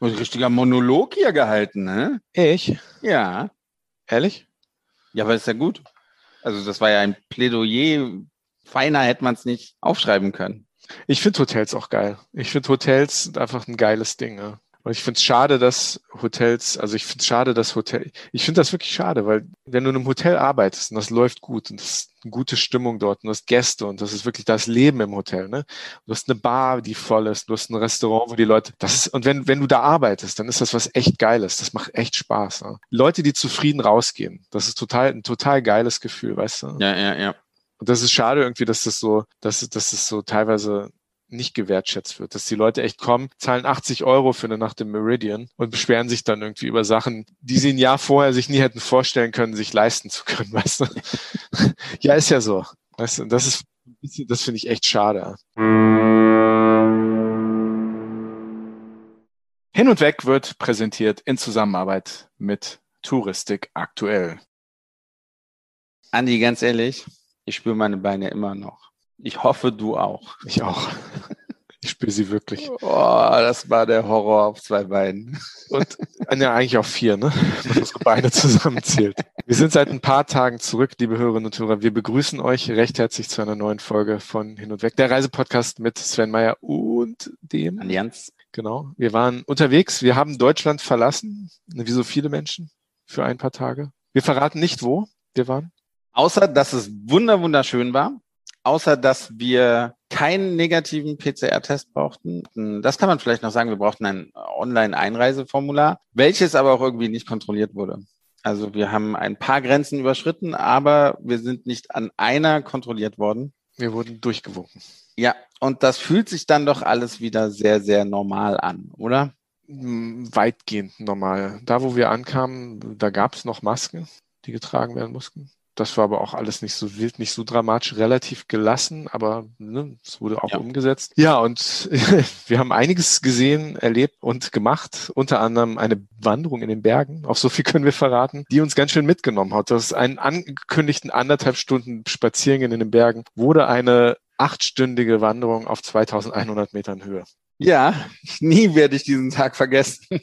Ein richtiger Monolog hier gehalten, ne? Ich? Ja. Ehrlich? Ja, aber ist ja gut. Also das war ja ein Plädoyer. Feiner hätte man es nicht aufschreiben können. Ich finde Hotels auch geil. Ich finde Hotels einfach ein geiles Ding. Ja. Und ich finde es schade, dass Hotels, also ich finde es schade, dass Hotel, ich finde das wirklich schade, weil wenn du in einem Hotel arbeitest und das läuft gut und das ist eine gute Stimmung dort und du hast Gäste und das ist wirklich das Leben im Hotel, ne? Du hast eine Bar, die voll ist, du hast ein Restaurant, wo die Leute, das ist, und wenn, wenn du da arbeitest, dann ist das was echt Geiles. Das macht echt Spaß. Ne? Leute, die zufrieden rausgehen, das ist total, ein total geiles Gefühl, weißt du? Ja, ja, ja. Und das ist schade irgendwie, dass das so, dass, dass das so teilweise nicht gewertschätzt wird, dass die Leute echt kommen, zahlen 80 Euro für eine Nacht im Meridian und beschweren sich dann irgendwie über Sachen, die sie ein Jahr vorher sich nie hätten vorstellen können, sich leisten zu können, weißt du? ja, ist ja so. Weißt du, das ist, das finde ich echt schade. Hin und weg wird präsentiert in Zusammenarbeit mit Touristik aktuell. Andi, ganz ehrlich, ich spüre meine Beine immer noch. Ich hoffe, du auch. Ich auch. Ich spüre sie wirklich. Oh, das war der Horror auf zwei Beinen. Und ja, eigentlich auf vier, ne? Wenn man unsere Beine zusammenzählt. Wir sind seit ein paar Tagen zurück, liebe Hörerinnen und Hörer. Wir begrüßen euch recht herzlich zu einer neuen Folge von Hin und Weg, der Reisepodcast mit Sven Meyer und dem Allianz. Genau. Wir waren unterwegs. Wir haben Deutschland verlassen, wie so viele Menschen, für ein paar Tage. Wir verraten nicht, wo wir waren. Außer, dass es wunder wunderschön war außer dass wir keinen negativen PCR-Test brauchten. Das kann man vielleicht noch sagen, wir brauchten ein Online-Einreiseformular, welches aber auch irgendwie nicht kontrolliert wurde. Also wir haben ein paar Grenzen überschritten, aber wir sind nicht an einer kontrolliert worden. Wir wurden durchgewunken. Ja, und das fühlt sich dann doch alles wieder sehr, sehr normal an, oder? Hm, weitgehend normal. Da, wo wir ankamen, da gab es noch Masken, die getragen werden mussten. Das war aber auch alles nicht so wild, nicht so dramatisch, relativ gelassen, aber ne, es wurde auch ja. umgesetzt. Ja, und wir haben einiges gesehen, erlebt und gemacht, unter anderem eine Wanderung in den Bergen, auch so viel können wir verraten, die uns ganz schön mitgenommen hat. Das ist einen angekündigten anderthalb Stunden Spaziergehen in den Bergen, wurde eine achtstündige Wanderung auf 2100 Metern Höhe. Ja, nie werde ich diesen Tag vergessen.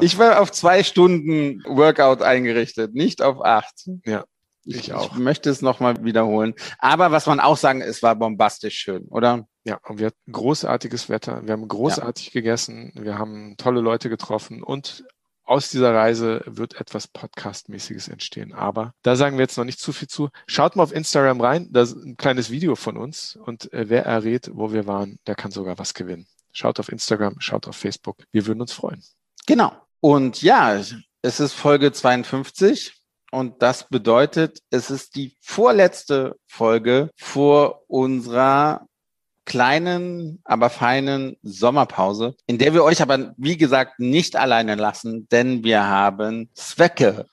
Ich war auf zwei Stunden Workout eingerichtet, nicht auf acht. Ja. Ich, auch. Ich möchte es nochmal wiederholen. Aber was man auch sagen, es war bombastisch schön, oder? Ja, und wir hatten großartiges Wetter. Wir haben großartig ja. gegessen. Wir haben tolle Leute getroffen und aus dieser Reise wird etwas Podcast-mäßiges entstehen. Aber da sagen wir jetzt noch nicht zu viel zu. Schaut mal auf Instagram rein. Da ist ein kleines Video von uns. Und äh, wer errät, wo wir waren, der kann sogar was gewinnen. Schaut auf Instagram, schaut auf Facebook. Wir würden uns freuen. Genau. Und ja, es ist Folge 52 und das bedeutet, es ist die vorletzte Folge vor unserer kleinen, aber feinen Sommerpause, in der wir euch aber, wie gesagt, nicht alleine lassen, denn wir haben Zwecke.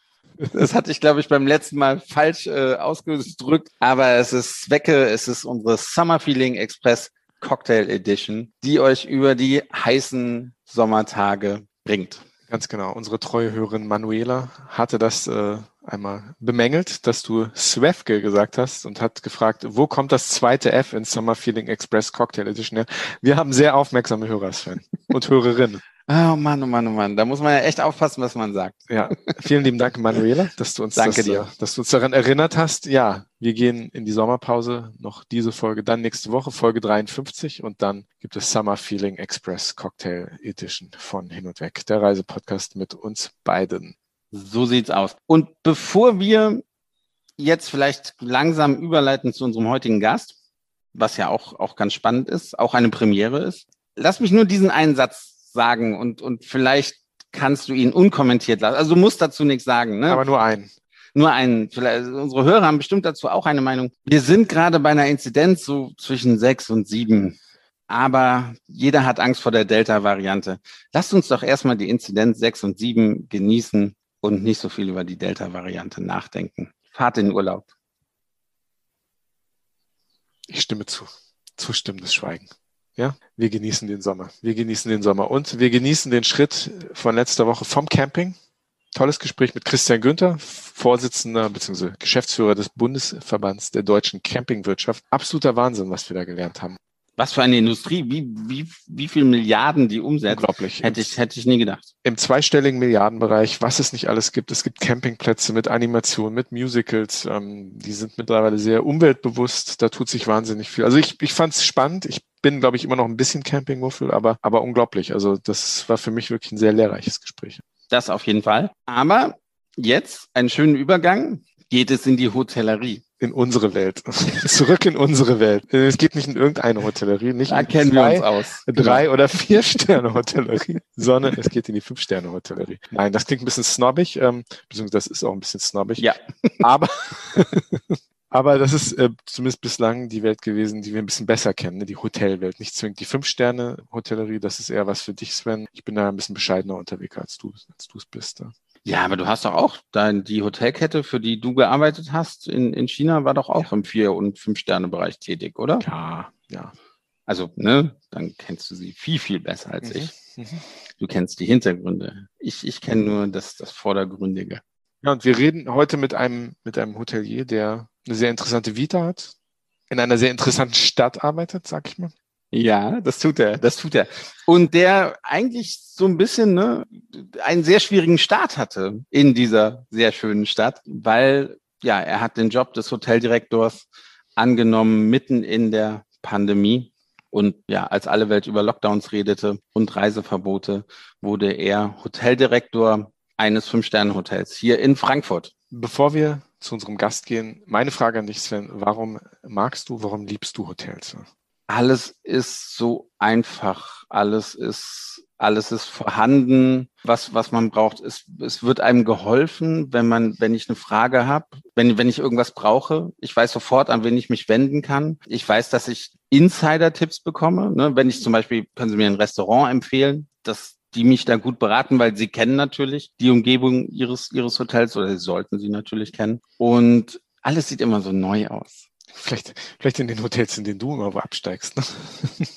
Das hatte ich, glaube ich, beim letzten Mal falsch äh, ausgedrückt, aber es ist Zwecke, es ist unsere Summer Feeling Express Cocktail Edition, die euch über die heißen Sommertage bringt. Ganz genau. Unsere treue Hörerin Manuela hatte das äh, einmal bemängelt, dass du Swefke gesagt hast und hat gefragt, wo kommt das zweite F in Summer Feeling Express Cocktail Edition her? Wir haben sehr aufmerksame Hörer, Sven, und Hörerinnen. Oh Mann, oh Mann, oh Mann. Da muss man ja echt aufpassen, was man sagt. Ja, vielen lieben Dank, Manuela, dass du uns, Danke das, dir. dass du uns daran erinnert hast. Ja, wir gehen in die Sommerpause, noch diese Folge, dann nächste Woche, Folge 53 und dann gibt es Summer Feeling Express Cocktail Edition von Hin und Weg, der Reisepodcast mit uns beiden. So sieht's aus. Und bevor wir jetzt vielleicht langsam überleiten zu unserem heutigen Gast, was ja auch, auch ganz spannend ist, auch eine Premiere ist, lass mich nur diesen einen Satz sagen und, und vielleicht kannst du ihn unkommentiert lassen. Also du musst dazu nichts sagen. Ne? Aber nur einen. Nur einen. Vielleicht, unsere Hörer haben bestimmt dazu auch eine Meinung. Wir sind gerade bei einer Inzidenz so zwischen sechs und sieben. Aber jeder hat Angst vor der Delta-Variante. Lasst uns doch erstmal die Inzidenz sechs und sieben genießen und nicht so viel über die Delta-Variante nachdenken. Fahrt in den Urlaub. Ich stimme zu. Zustimmendes Schweigen. Ja, wir genießen den Sommer. Wir genießen den Sommer und wir genießen den Schritt von letzter Woche vom Camping. Tolles Gespräch mit Christian Günther, Vorsitzender bzw. Geschäftsführer des Bundesverbands der deutschen Campingwirtschaft. Absoluter Wahnsinn, was wir da gelernt haben. Was für eine Industrie, wie, wie, wie viel Milliarden die umsetzt. Unglaublich. Hätte ich, hätte ich nie gedacht. Im zweistelligen Milliardenbereich, was es nicht alles gibt. Es gibt Campingplätze mit Animation, mit Musicals. Ähm, die sind mittlerweile sehr umweltbewusst. Da tut sich wahnsinnig viel. Also ich, ich fand es spannend. Ich bin, glaube ich, immer noch ein bisschen Campingmuffel, aber, aber unglaublich. Also das war für mich wirklich ein sehr lehrreiches Gespräch. Das auf jeden Fall. Aber jetzt einen schönen Übergang geht es in die Hotellerie in unsere Welt. Zurück in unsere Welt. Es geht nicht in irgendeine Hotellerie, nicht da in kennen zwei, wir uns aus. drei oder vier Sterne Hotellerie, sondern es geht in die fünf Sterne Hotellerie. Nein, das klingt ein bisschen snobbig, ähm, beziehungsweise das ist auch ein bisschen snobbig. Ja. Aber, aber das ist äh, zumindest bislang die Welt gewesen, die wir ein bisschen besser kennen, ne? die Hotelwelt. Nicht zwingend die fünf Sterne Hotellerie, das ist eher was für dich, Sven. Ich bin da ein bisschen bescheidener unterwegs, als du als du es bist. Ja. Ja, aber du hast doch auch dein, die Hotelkette, für die du gearbeitet hast in, in China, war doch auch ja. im Vier- und Fünf-Sterne-Bereich tätig, oder? Ja, ja. Also, ne, dann kennst du sie viel, viel besser als Mhm, ich. mhm. Du kennst die Hintergründe. Ich, ich kenne nur das, das Vordergründige. Ja, und wir reden heute mit einem, mit einem Hotelier, der eine sehr interessante Vita hat, in einer sehr interessanten Stadt arbeitet, sag ich mal. Ja, das tut er, das tut er. Und der eigentlich so ein bisschen ne, einen sehr schwierigen Start hatte in dieser sehr schönen Stadt, weil ja, er hat den Job des Hoteldirektors angenommen mitten in der Pandemie. Und ja, als alle Welt über Lockdowns redete und Reiseverbote, wurde er Hoteldirektor eines Fünf-Sterne-Hotels hier in Frankfurt. Bevor wir zu unserem Gast gehen, meine Frage an dich, Sven, warum magst du, warum liebst du Hotels? alles ist so einfach, alles ist, alles ist vorhanden, was, was man braucht. Es, es wird einem geholfen, wenn man, wenn ich eine Frage habe, wenn, wenn ich irgendwas brauche. Ich weiß sofort, an wen ich mich wenden kann. Ich weiß, dass ich Insider-Tipps bekomme. Ne? Wenn ich zum Beispiel, können Sie mir ein Restaurant empfehlen, das die mich da gut beraten, weil sie kennen natürlich die Umgebung ihres, ihres Hotels oder sie sollten sie natürlich kennen. Und alles sieht immer so neu aus. Vielleicht, vielleicht in den Hotels, in denen du immer absteigst. Ne?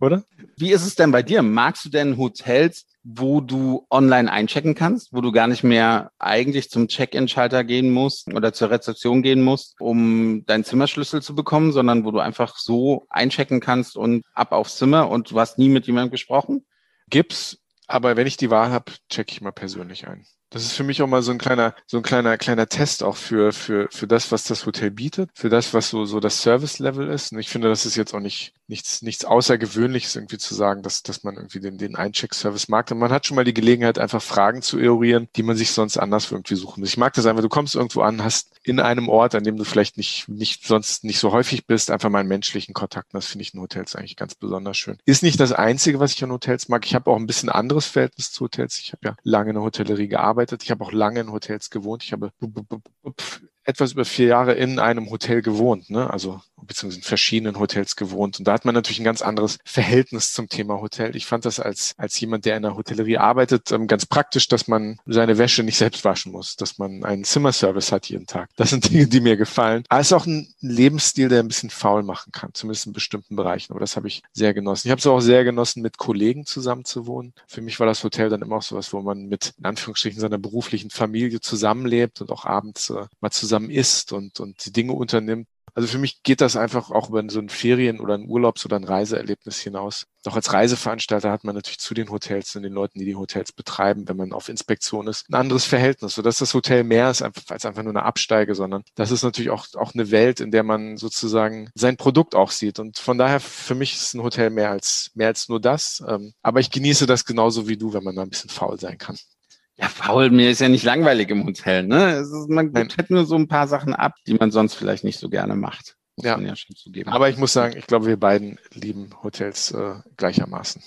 Oder? Wie ist es denn bei dir? Magst du denn Hotels, wo du online einchecken kannst, wo du gar nicht mehr eigentlich zum Check-in-Schalter gehen musst oder zur Rezeption gehen musst, um deinen Zimmerschlüssel zu bekommen, sondern wo du einfach so einchecken kannst und ab aufs Zimmer und du hast nie mit jemandem gesprochen? Gibt's, aber wenn ich die Wahl habe, checke ich mal persönlich ein. Das ist für mich auch mal so ein kleiner, so ein kleiner, kleiner Test auch für, für, für das, was das Hotel bietet, für das, was so, so das Service-Level ist. Und ich finde, das ist jetzt auch nicht, nichts, nichts Außergewöhnliches irgendwie zu sagen, dass, dass man irgendwie den, den Eincheck-Service mag. Und man hat schon mal die Gelegenheit, einfach Fragen zu eruieren, die man sich sonst anders irgendwie suchen muss. Ich mag das einfach, du kommst irgendwo an, hast in einem Ort, an dem du vielleicht nicht, nicht, sonst nicht so häufig bist, einfach mal einen menschlichen Kontakt. Und das finde ich in Hotels eigentlich ganz besonders schön. Ist nicht das Einzige, was ich an Hotels mag. Ich habe auch ein bisschen anderes Verhältnis zu Hotels. Ich habe ja lange in der Hotellerie gearbeitet. Ich habe auch lange in Hotels gewohnt. Ich habe etwas über vier Jahre in einem Hotel gewohnt, ne? also beziehungsweise in verschiedenen Hotels gewohnt. Und da hat man natürlich ein ganz anderes Verhältnis zum Thema Hotel. Ich fand das als, als jemand, der in der Hotellerie arbeitet, ähm, ganz praktisch, dass man seine Wäsche nicht selbst waschen muss, dass man einen Zimmerservice hat jeden Tag. Das sind Dinge, die mir gefallen. Aber es ist auch ein Lebensstil, der ein bisschen faul machen kann, zumindest in bestimmten Bereichen. Aber das habe ich sehr genossen. Ich habe es auch sehr genossen, mit Kollegen zusammen zu wohnen. Für mich war das Hotel dann immer auch sowas, wo man mit, in Anführungsstrichen, seiner beruflichen Familie zusammenlebt und auch abends äh, mal zusammen isst und, und die Dinge unternimmt. Also für mich geht das einfach auch über so ein Ferien- oder ein Urlaubs- oder ein Reiseerlebnis hinaus. Doch als Reiseveranstalter hat man natürlich zu den Hotels und den Leuten, die die Hotels betreiben, wenn man auf Inspektion ist, ein anderes Verhältnis, sodass das Hotel mehr ist als einfach nur eine Absteige, sondern das ist natürlich auch, auch eine Welt, in der man sozusagen sein Produkt auch sieht. Und von daher, für mich ist ein Hotel mehr als, mehr als nur das. Ähm, Aber ich genieße das genauso wie du, wenn man da ein bisschen faul sein kann. Ja, faul, mir ist ja nicht langweilig im Hotel. Ne? Es ist, man gibt halt nur so ein paar Sachen ab, die man sonst vielleicht nicht so gerne macht. Muss Ja. man ja schon zugeben. Aber ich muss sagen, ich glaube, wir beiden lieben Hotels äh, gleichermaßen.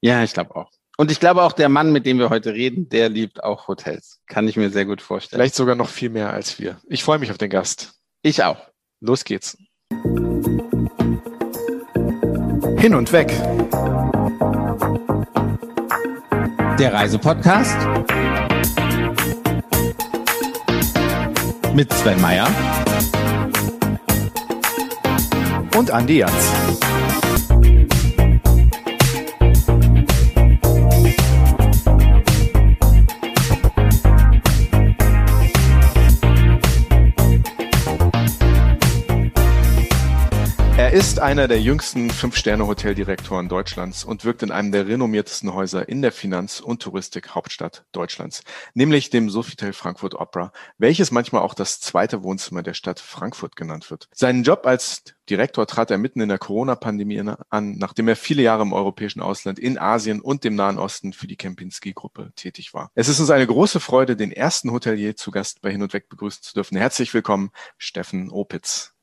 ja, ich glaube auch. Und ich glaube auch, der Mann, mit dem wir heute reden, der liebt auch Hotels. Kann ich mir sehr gut vorstellen. Vielleicht sogar noch viel mehr als wir. Ich freue mich auf den Gast. Ich auch. Los geht's. Hin und weg. Der Reisepodcast mit Sven Meyer Und Andi Jans. Ist einer der jüngsten Fünf-Sterne-Hoteldirektoren Deutschlands und wirkt in einem der renommiertesten Häuser in der Finanz- und Touristik-Hauptstadt Deutschlands, nämlich dem Sofitel Frankfurt Opera, welches manchmal auch das zweite Wohnzimmer der Stadt Frankfurt genannt wird. Seinen Job als Direktor trat er mitten in der Corona-Pandemie an, nachdem er viele Jahre im europäischen Ausland, in Asien und dem Nahen Osten für die Kempinski-Gruppe tätig war. Es ist uns eine große Freude, den ersten Hotelier zu Gast bei Hin und Weg begrüßen zu dürfen. Herzlich willkommen, Steffen Opitz.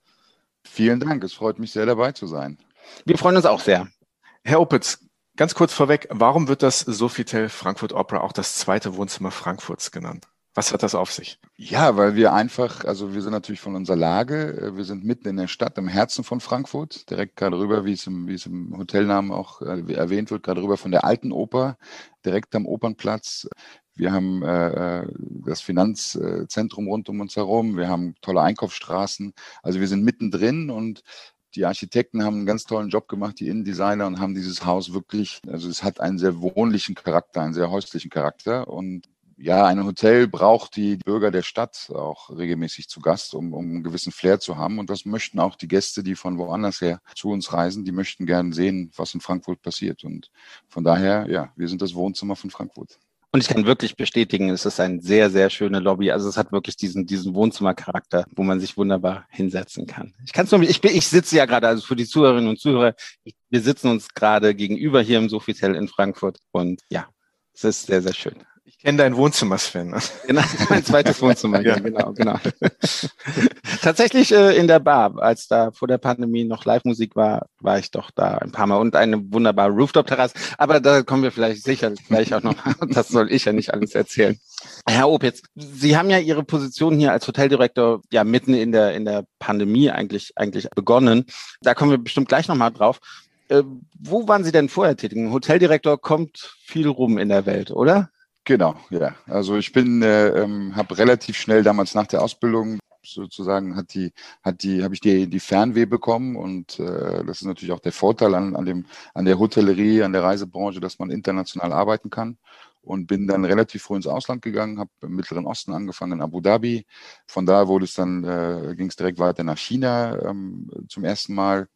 Vielen Dank, es freut mich sehr dabei zu sein. Wir freuen uns auch sehr. Herr Opitz, ganz kurz vorweg, warum wird das Sofitel Frankfurt Opera auch das zweite Wohnzimmer Frankfurts genannt? Was hat das auf sich? Ja, weil wir einfach, also wir sind natürlich von unserer Lage, äh, wir sind mitten in der Stadt, im Herzen von Frankfurt, direkt gerade rüber, wie es im, wie es im Hotelnamen auch äh, erwähnt wird, gerade rüber von der alten Oper, direkt am Opernplatz. Wir haben äh, äh, das Finanzzentrum rund um uns herum. Wir haben tolle Einkaufsstraßen. Also wir sind mittendrin und die Architekten haben einen ganz tollen Job gemacht, die Innendesigner, und haben dieses Haus wirklich, also es hat einen sehr wohnlichen Charakter, einen sehr häuslichen Charakter. Und ja, ein Hotel braucht die Bürger der Stadt auch regelmäßig zu Gast, um, um einen gewissen Flair zu haben. Und das möchten auch die Gäste, die von woanders her zu uns reisen, die möchten gerne sehen, was in Frankfurt passiert. Und von daher, ja, wir sind das Wohnzimmer von Frankfurt. Und ich kann wirklich bestätigen, es ist ein sehr, sehr schöne Lobby. Also es hat wirklich diesen, diesen Wohnzimmercharakter, wo man sich wunderbar hinsetzen kann. Ich kann nur, ich, bin, ich sitze ja gerade, also für die Zuhörerinnen und Zuhörer, ich, wir sitzen uns gerade gegenüber hier im Sofitel in Frankfurt und ja, es ist sehr, sehr schön. Ich kenne dein Wohnzimmer, Sven. Genau, mein zweites Wohnzimmer, ja. genau, genau. Tatsächlich äh, in der Bar, als da vor der Pandemie noch Live-Musik war, war ich doch da ein paar Mal und eine wunderbare Rooftop-Terrasse. Aber da kommen wir vielleicht sicher gleich auch noch. Das soll ich ja nicht alles erzählen. Herr Opitz, Sie haben ja Ihre Position hier als Hoteldirektor ja mitten in der, in der Pandemie eigentlich, eigentlich begonnen. Da kommen wir bestimmt gleich nochmal drauf. Äh, wo waren Sie denn vorher tätig? Ein Hoteldirektor kommt viel rum in der Welt, oder? Genau, ja. Also ich bin, äh, ähm, habe relativ schnell damals nach der Ausbildung sozusagen hat die, hat die, habe ich die, die Fernweh bekommen und äh, das ist natürlich auch der Vorteil an, an dem, an der Hotellerie, an der Reisebranche, dass man international arbeiten kann und bin dann relativ früh ins Ausland gegangen, habe im Mittleren Osten angefangen in Abu Dhabi. Von da wurde es dann, äh, ging es direkt weiter nach China ähm, zum ersten Mal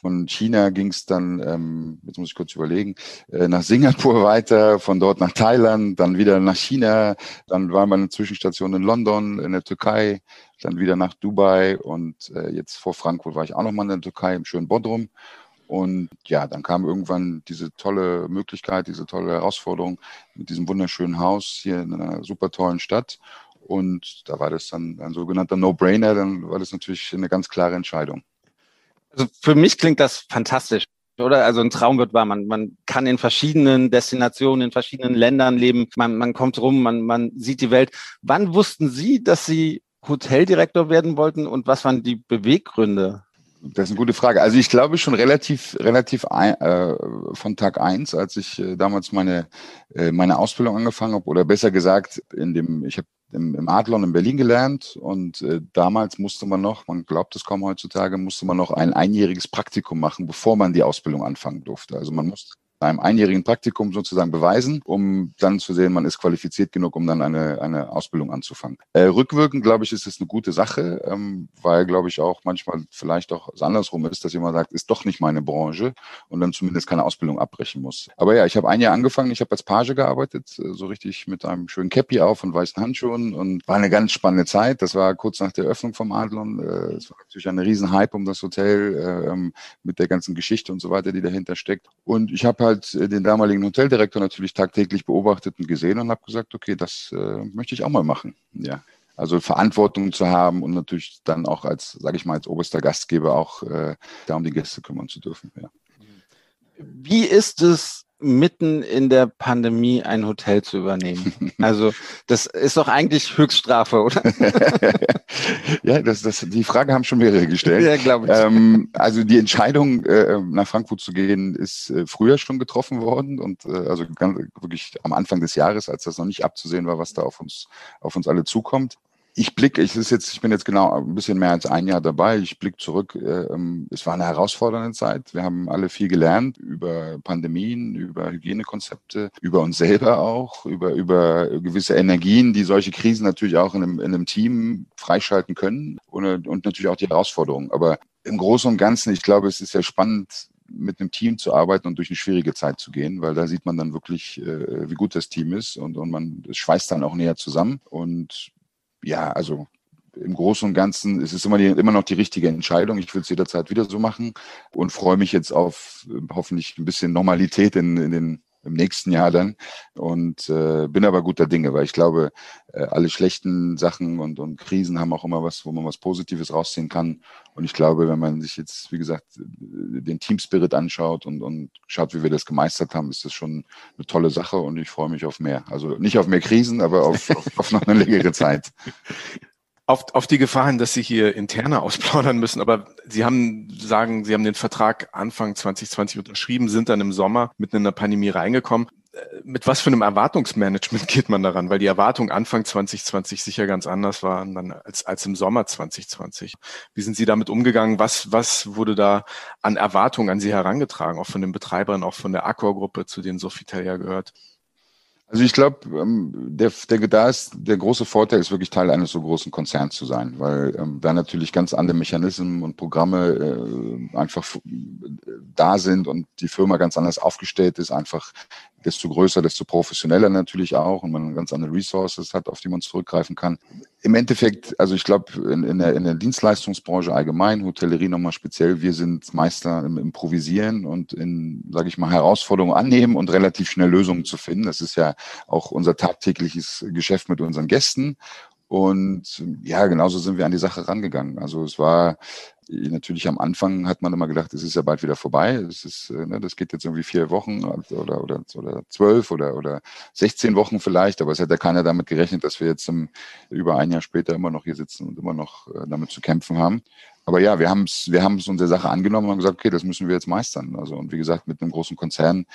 von China ging es dann, ähm, jetzt muss ich kurz überlegen, äh, nach Singapur weiter, von dort nach Thailand, dann wieder nach China, dann war man eine Zwischenstation in London, in der Türkei, dann wieder nach Dubai und äh, jetzt vor Frankfurt war ich auch nochmal in der Türkei im schönen Bodrum. Und ja, dann kam irgendwann diese tolle Möglichkeit, diese tolle Herausforderung mit diesem wunderschönen Haus hier in einer super tollen Stadt. Und da war das dann ein sogenannter No-Brainer, dann war das natürlich eine ganz klare Entscheidung. Also für mich klingt das fantastisch, oder? Also ein Traum wird wahr. Man, man kann in verschiedenen Destinationen, in verschiedenen Ländern leben. Man, man kommt rum, man, man sieht die Welt. Wann wussten Sie, dass Sie Hoteldirektor werden wollten und was waren die Beweggründe? Das ist eine gute Frage. Also ich glaube schon relativ, relativ ein, äh, von Tag eins, als ich äh, damals meine, äh, meine Ausbildung angefangen habe, oder besser gesagt, in dem, ich habe im, im Adlon in Berlin gelernt und äh, damals musste man noch, man glaubt es kaum heutzutage, musste man noch ein einjähriges Praktikum machen, bevor man die Ausbildung anfangen durfte. Also man musste einem einjährigen Praktikum sozusagen beweisen, um dann zu sehen, man ist qualifiziert genug, um dann eine, eine Ausbildung anzufangen. Äh, rückwirkend, glaube ich, ist es eine gute Sache, ähm, weil, glaube ich, auch manchmal vielleicht auch andersrum ist, dass jemand sagt, ist doch nicht meine Branche und dann zumindest keine Ausbildung abbrechen muss. Aber ja, ich habe ein Jahr angefangen, ich habe als Page gearbeitet, äh, so richtig mit einem schönen Cappy auf und weißen Handschuhen und war eine ganz spannende Zeit. Das war kurz nach der Öffnung vom Adlon. Äh, es war natürlich ein riesen Hype um das Hotel äh, ähm, mit der ganzen Geschichte und so weiter, die dahinter steckt. Und ich habe halt äh, den damaligen Hoteldirektor natürlich tagtäglich beobachtet und gesehen und habe gesagt, okay, das äh, möchte ich auch mal machen. Ja. Also Verantwortung zu haben und natürlich dann auch als, sage ich mal, als oberster Gastgeber auch äh, da um die Gäste kümmern zu dürfen. Ja. Wie ist es mitten in der Pandemie ein Hotel zu übernehmen. Also das ist doch eigentlich Höchststrafe, oder? ja, das, das, die Frage haben schon mehrere gestellt. Ja, glaube ich. Ähm, also die Entscheidung, äh, nach Frankfurt zu gehen, ist äh, früher schon getroffen worden und äh, also ganz, wirklich am Anfang des Jahres, als das noch nicht abzusehen war, was da auf uns, auf uns alle zukommt. Ich blicke, ich ist jetzt, ich bin jetzt genau ein bisschen mehr als ein Jahr dabei. Ich blicke zurück. Äh, ähm, es war eine herausfordernde Zeit. Wir haben alle viel gelernt über Pandemien, über Hygienekonzepte, über uns selber auch, über über gewisse Energien, die solche Krisen natürlich auch in einem, in einem Team freischalten können und, und natürlich auch die Herausforderungen. Aber im Großen und Ganzen, ich glaube, es ist sehr spannend, mit einem Team zu arbeiten und durch eine schwierige Zeit zu gehen, weil da sieht man dann wirklich, äh, wie gut das Team ist und, und man schweißt dann auch näher zusammen. Und ja, also im Großen und Ganzen ist es immer, die, immer noch die richtige Entscheidung. Ich will es jederzeit wieder so machen und freue mich jetzt auf äh, hoffentlich ein bisschen Normalität in, in den im nächsten Jahr dann. Und äh, bin aber guter Dinge, weil ich glaube, äh, alle schlechten Sachen und, und Krisen haben auch immer was, wo man was Positives rausziehen kann. Und ich glaube, wenn man sich jetzt, wie gesagt, den Team Spirit anschaut und, und schaut, wie wir das gemeistert haben, ist das schon eine tolle Sache und ich freue mich auf mehr. Also nicht auf mehr Krisen, aber auf, auf, auf noch eine längere Zeit auf, auf die Gefahr hin, dass Sie hier interne ausplaudern müssen, aber Sie haben sagen, Sie haben den Vertrag Anfang 2020 unterschrieben, sind dann im Sommer mit einer Pandemie reingekommen. Äh, mit was für einem Erwartungsmanagement geht man daran? Weil die Erwartung Anfang 2020 sicher ganz anders waren als, als im Sommer 2020. Wie sind Sie damit umgegangen? Was, was wurde da an Erwartungen an Sie herangetragen, auch von den Betreibern, auch von der Accor-Gruppe, zu denen Sofitel ja gehört? Also ich glaube, ähm, der, der, da ist der große Vorteil ist wirklich Teil eines so großen Konzerns zu sein, weil ähm, da natürlich ganz andere Mechanismen und Programme äh, einfach da sind und die Firma ganz anders aufgestellt ist, einfach desto größer, desto professioneller natürlich auch und man ganz andere Resources hat, auf die man zurückgreifen kann. Im Endeffekt, also ich glaube, in, in, der, in der Dienstleistungsbranche allgemein, Hotellerie nochmal speziell, wir sind Meister im Improvisieren und in, sage ich mal, Herausforderungen annehmen und relativ schnell Lösungen zu finden. Das ist ja auch unser tagtägliches Geschäft mit unseren Gästen. Und ja, genauso sind wir an die Sache rangegangen. Also es war natürlich am Anfang hat man immer gedacht, es ist ja bald wieder vorbei. Es ist, äh, ne, das geht jetzt irgendwie vier Wochen oder, oder, oder zwölf oder, oder 16 Wochen vielleicht, aber es hätte keiner damit gerechnet, dass wir jetzt im, über ein Jahr später immer noch hier sitzen und immer noch äh, damit zu kämpfen haben. Aber ja, wir haben es wir haben's unsere Sache angenommen und gesagt, okay, das müssen wir jetzt meistern. Also und wie gesagt, mit einem großen Konzern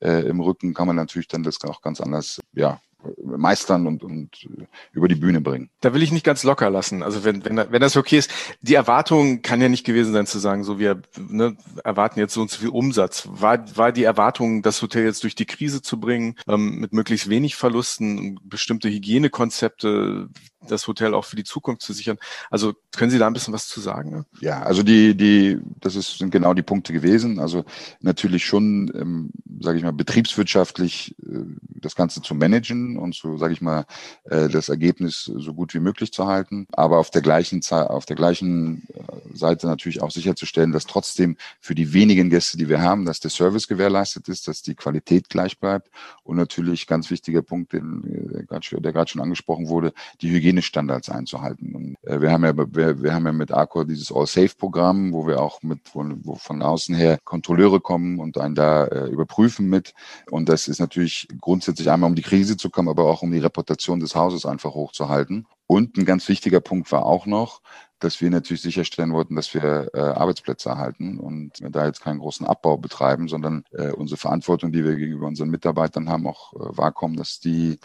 äh, im Rücken kann man natürlich dann das auch ganz anders ja, meistern und, und über die Bühne bringen. Da will ich nicht ganz locker lassen. Also wenn, wenn, wenn das okay ist, die Erwartung kann ja nicht gewesen sein zu sagen, so wir ne, erwarten jetzt so und so viel Umsatz. War, war die Erwartung, das Hotel jetzt durch die Krise zu bringen, ähm, mit möglichst wenig Verlusten, bestimmte Hygienekonzepte, das Hotel auch für die Zukunft zu sichern. Also können Sie da ein bisschen was zu sagen? Ne? Ja, also die, die, das ist, sind genau die Punkte gewesen. Also natürlich schon, ähm, sage ich mal, betriebswirtschaftlich äh, das Ganze zu managen und so, sage ich mal, äh, das Ergebnis so gut wie möglich zu halten. Aber auf der gleichen auf der gleichen äh, Seite natürlich auch sicherzustellen, dass trotzdem für die wenigen Gäste, die wir haben, dass der Service gewährleistet ist, dass die Qualität gleich bleibt und natürlich ganz wichtiger Punkt, den, äh, der gerade schon angesprochen wurde, die Hygiene Hygienestandards einzuhalten. Und äh, wir haben ja, wir, wir haben ja mit Arcor dieses All-Safe-Programm, wo wir auch mit von, wo von außen her Kontrolleure kommen und einen da äh, überprüfen mit. Und das ist natürlich grundsätzlich einmal um die Krise zu kommen, aber auch um die Reputation des Hauses einfach hochzuhalten. Und ein ganz wichtiger Punkt war auch noch, dass wir natürlich sicherstellen wollten, dass wir äh, Arbeitsplätze erhalten und da jetzt keinen großen Abbau betreiben, sondern äh, unsere Verantwortung, die wir gegenüber unseren Mitarbeitern haben, auch äh, wahrkommen, dass die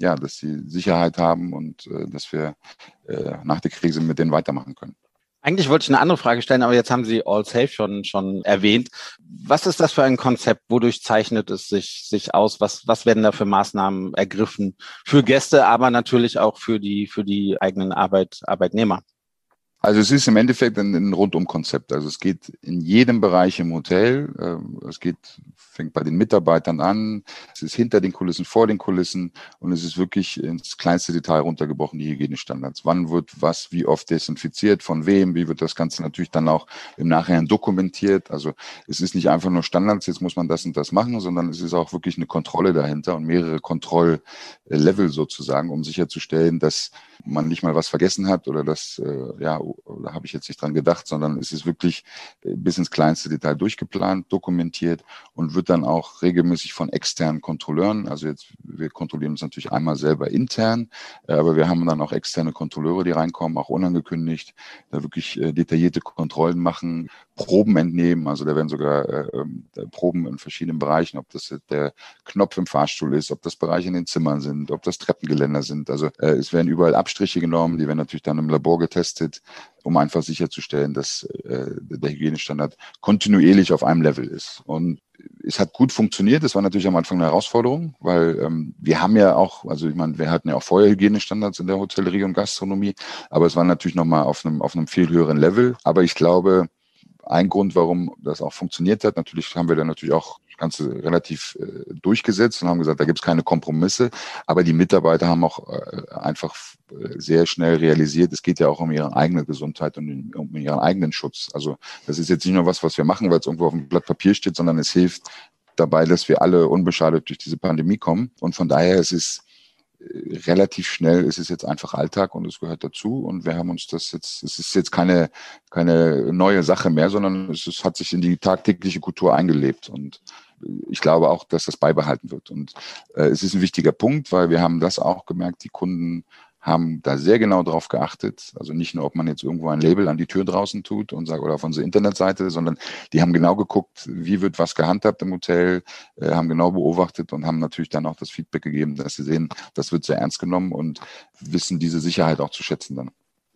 ja, dass sie Sicherheit haben und äh, dass wir äh, nach der Krise mit denen weitermachen können. Eigentlich wollte ich eine andere Frage stellen, aber jetzt haben Sie All Safe schon, schon erwähnt. Was ist das für ein Konzept? Wodurch zeichnet es sich, sich aus? Was, was werden da für Maßnahmen ergriffen? Für Gäste, aber natürlich auch für die, für die eigenen Arbeit, Arbeitnehmer. Also es ist im Endeffekt ein, ein Rundum-Konzept. Also es geht in jedem Bereich im Hotel. Ähm, es geht, fängt bei den Mitarbeitern an. Es ist hinter den Kulissen, vor den Kulissen. Und es ist wirklich ins kleinste Detail runtergebrochen, die Hygienestandards. Wann wird was, wie oft desinfiziert, von wem, wie wird das Ganze natürlich dann auch im Nachhinein dokumentiert. Also es ist nicht einfach nur Standards, jetzt muss man das und das machen, sondern es ist auch wirklich eine Kontrolle dahinter und mehrere Kontrolllevel sozusagen, um sicherzustellen, dass man nicht mal was vergessen hat oder das, äh, ja, da habe ich jetzt nicht dran gedacht, sondern es ist wirklich äh, bis ins kleinste Detail durchgeplant, dokumentiert und wird dann auch regelmäßig von externen Kontrolleuren, also jetzt, wir kontrollieren uns natürlich einmal selber intern, äh, aber wir haben dann auch externe Kontrolleure, die reinkommen, auch unangekündigt, da wirklich äh, detaillierte Kontrollen machen, Proben entnehmen. Also da werden sogar äh, ähm, Proben in verschiedenen Bereichen, ob das der Knopf im Fahrstuhl ist, ob das Bereiche in den Zimmern sind, ob das Treppengeländer sind. Also äh, es werden überall Abstriche genommen, die werden natürlich dann im Labor getestet, um einfach sicherzustellen, dass äh, der Hygienestandard kontinuierlich auf einem Level ist. Und es hat gut funktioniert. Das war natürlich am Anfang eine Herausforderung, weil ähm, wir haben ja auch, also ich meine, wir hatten ja auch vorher Hygienestandards in der Hotellerie und Gastronomie, aber es war natürlich nochmal auf einem, auf einem viel höheren Level. Aber ich glaube, ein Grund, warum das auch funktioniert hat. Natürlich haben wir dann natürlich auch das Ganze relativ äh, durchgesetzt und haben gesagt, da gibt es keine Kompromisse. Aber die Mitarbeiter haben auch äh, einfach äh, sehr schnell realisiert, es geht ja auch um ihre eigene Gesundheit und um ihren eigenen Schutz. Also das ist jetzt nicht nur was, was wir machen, weil es irgendwo auf dem Blatt Papier steht, sondern es hilft dabei, dass wir alle unbeschadet durch diese Pandemie kommen. Und von daher es ist es relativ schnell ist es jetzt einfach Alltag und es gehört dazu. Und wir haben uns das jetzt, es ist jetzt keine, keine neue Sache mehr, sondern es, es hat sich in die tagtägliche Kultur eingelebt. Und ich glaube auch, dass das beibehalten wird. Und äh, es ist ein wichtiger Punkt, weil wir haben das auch gemerkt, die Kunden haben da sehr genau drauf geachtet. Also nicht nur, ob man jetzt irgendwo ein Label an die Tür draußen tut und sagt, oder auf unsere Internetseite, sondern die haben genau geguckt, wie wird was gehandhabt im Hotel, äh, haben genau beobachtet und haben natürlich dann auch das Feedback gegeben, dass sie sehen, das wird sehr ernst genommen und wissen diese Sicherheit auch zu schätzen dann.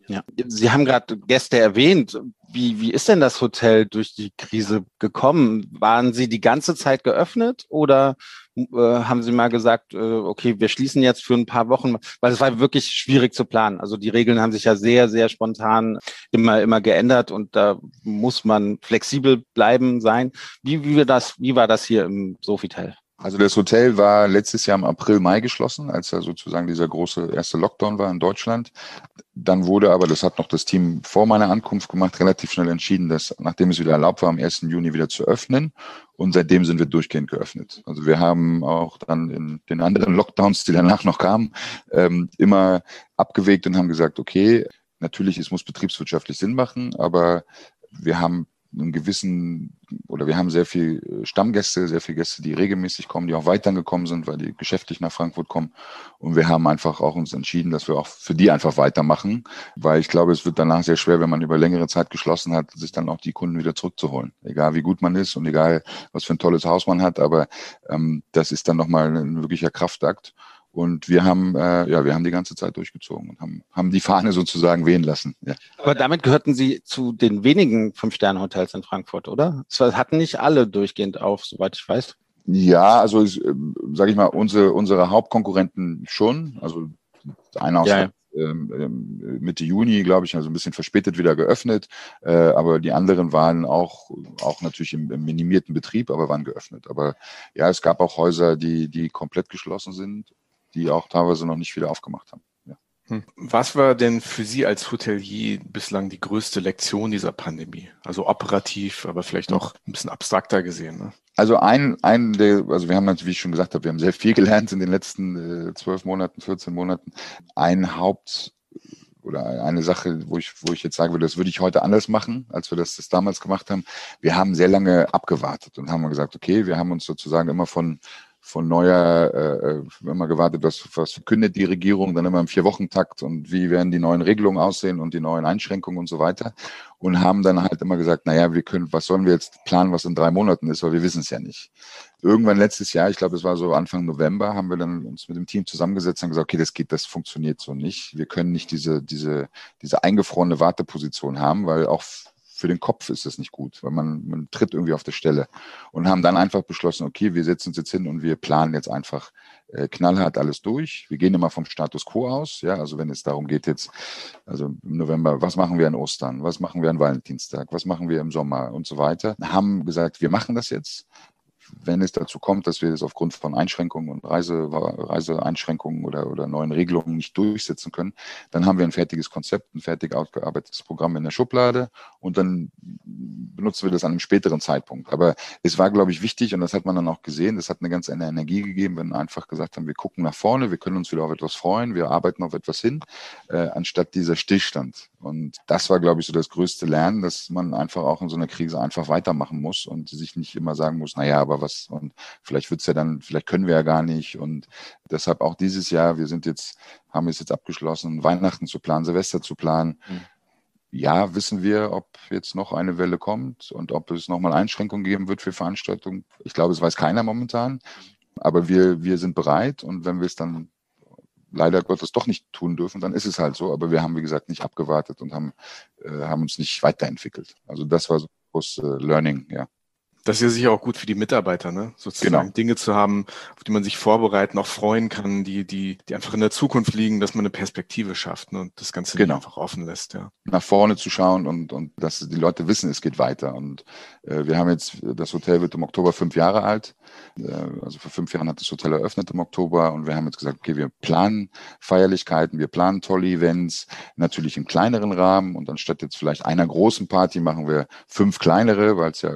Ja, Sie haben gerade Gäste erwähnt. Wie, wie ist denn das Hotel durch die Krise gekommen? Waren Sie die ganze Zeit geöffnet oder äh, haben Sie mal gesagt, äh, okay, wir schließen jetzt für ein paar Wochen, weil es war wirklich schwierig zu planen. Also die Regeln haben sich ja sehr, sehr spontan immer, immer geändert und da muss man flexibel bleiben sein. Wie, wie, wir das, wie war das hier im Sofitel? Also das Hotel war letztes Jahr im April, Mai geschlossen, als da sozusagen dieser große erste Lockdown war in Deutschland. Dann wurde aber, das hat noch das Team vor meiner Ankunft gemacht, relativ schnell entschieden, dass nachdem es wieder erlaubt war, am 1. Juni wieder zu öffnen. Und seitdem sind wir durchgehend geöffnet. Also wir haben auch dann in den anderen Lockdowns, die danach noch kamen, ähm, immer abgewegt und haben gesagt, okay, natürlich, es muss betriebswirtschaftlich Sinn machen, aber wir haben einen gewissen, oder wir haben sehr viel äh, Stammgäste, sehr viele Gäste, die regelmäßig kommen, die auch weiterhin gekommen sind, weil die geschäftlich nach Frankfurt kommen. Und wir haben einfach auch uns entschieden, dass wir auch für die einfach weitermachen, weil ich glaube, es wird danach sehr schwer, wenn man über längere Zeit geschlossen hat, sich dann auch die Kunden wieder zurückzuholen. Egal wie gut man ist und egal was für ein tolles Haus man hat, aber ähm, das ist dann nochmal ein wirklicher Kraftakt. Und wir haben, äh, ja, wir haben die ganze Zeit durchgezogen und haben, haben die Fahne sozusagen wehen lassen. Ja. Aber damit gehörten Sie zu den wenigen Fünf-Sterne-Hotels in Frankfurt, oder? Es hatten nicht alle durchgehend auf, soweit ich weiß. Ja, also äh, sage ich mal, unsere, unsere Hauptkonkurrenten schon. Also einer aus ja, ähm, ähm, Mitte Juni, glaube ich, also ein bisschen verspätet wieder geöffnet. Äh, aber die anderen waren auch, auch natürlich im, im, minimierten Betrieb, aber waren geöffnet. Aber ja, es gab auch Häuser, die, die komplett geschlossen sind die auch teilweise noch nicht wieder aufgemacht haben. Ja. Hm. Was war denn für Sie als Hotelier bislang die größte Lektion dieser Pandemie? Also operativ, aber vielleicht auch ein bisschen abstrakter gesehen. Ne? Also ein, ein der, also wir haben natürlich, wie ich schon gesagt habe, wir haben sehr viel gelernt in den letzten äh, zwölf äh, Monaten, 14 Monaten. Ein Haupt oder eine Sache, wo ich, wo ich jetzt sagen würde, das würde ich heute anders machen, als wir das, das damals gemacht haben. Wir haben sehr lange abgewartet und haben gesagt, okay, wir haben uns sozusagen immer von von neuer, äh, äh immer gewartet, was, was verkündet die Regierung, dann immer im Vier-Wochen-Takt und wie werden die neuen Regelungen aussehen und die neuen Einschränkungen und so weiter. Und haben dann halt immer gesagt, naja, wir können, was sollen wir jetzt planen, was in drei Monaten ist, weil wir wissen es ja nicht. Irgendwann letztes Jahr, ich glaube, es war so Anfang November, haben wir dann uns mit dem Team zusammengesetzt und gesagt, okay, das geht, das funktioniert so nicht. Wir können nicht diese, diese, diese eingefrorene Warteposition haben, weil auch für den Kopf ist das nicht gut, weil man, man tritt irgendwie auf der Stelle. Und haben dann einfach beschlossen, okay, wir setzen uns jetzt hin und wir planen jetzt einfach äh, knallhart alles durch. Wir gehen immer vom Status quo aus, ja, also wenn es darum geht jetzt, also im November, was machen wir an Ostern, was machen wir an Valentinstag, was machen wir im Sommer und so weiter, haben gesagt, wir machen das jetzt wenn es dazu kommt, dass wir es aufgrund von Einschränkungen und Reise, Reiseeinschränkungen oder, oder neuen Regelungen nicht durchsetzen können, dann haben wir ein fertiges Konzept, ein fertig ausgearbeitetes Programm in der Schublade und dann benutzen wir das an einem späteren Zeitpunkt. Aber es war, glaube ich, wichtig und das hat man dann auch gesehen, das hat eine ganz eine Energie gegeben, wenn wir einfach gesagt haben, wir gucken nach vorne, wir können uns wieder auf etwas freuen, wir arbeiten auf etwas hin, äh, anstatt dieser Stillstand. Und das war, glaube ich, so das größte Lernen, dass man einfach auch in so einer Krise einfach weitermachen muss und sich nicht immer sagen muss, naja, aber was und vielleicht wird's ja dann, vielleicht können wir ja gar nicht. Und deshalb auch dieses Jahr, wir sind jetzt, haben es jetzt abgeschlossen, Weihnachten zu planen, Silvester zu planen. Mhm ja, wissen wir, ob jetzt noch eine Welle kommt und ob es nochmal Einschränkungen geben wird für Veranstaltungen. Ich glaube, es weiß keiner momentan. Aber wir, wir sind bereit und wenn wir es dann leider Gottes doch nicht tun dürfen, dann ist es halt so. Aber wir haben, wie gesagt, nicht abgewartet und haben, äh, haben uns nicht weiterentwickelt. Also das war so groß äh, Learning, ja. Das ist ja sicher auch gut für die Mitarbeiter, ne? sozusagen Genau. Dinge zu haben, auf die man sich vorbereiten, auch freuen kann, die, die, die einfach in der Zukunft liegen, dass man eine Perspektive schafft ne? und das Ganze Genau. einfach offen lässt. Ja. nach vorne zu schauen und, und dass die Leute wissen, es geht weiter. Und äh, wir haben jetzt, das Hotel wird im Oktober fünf Jahre alt. Äh, also vor fünf Jahren hat das Hotel eröffnet im Oktober und wir haben jetzt gesagt, okay, wir planen Feierlichkeiten, wir planen tolle Events, natürlich im kleineren Rahmen und anstatt jetzt vielleicht einer großen Party machen wir fünf kleinere, weil es ja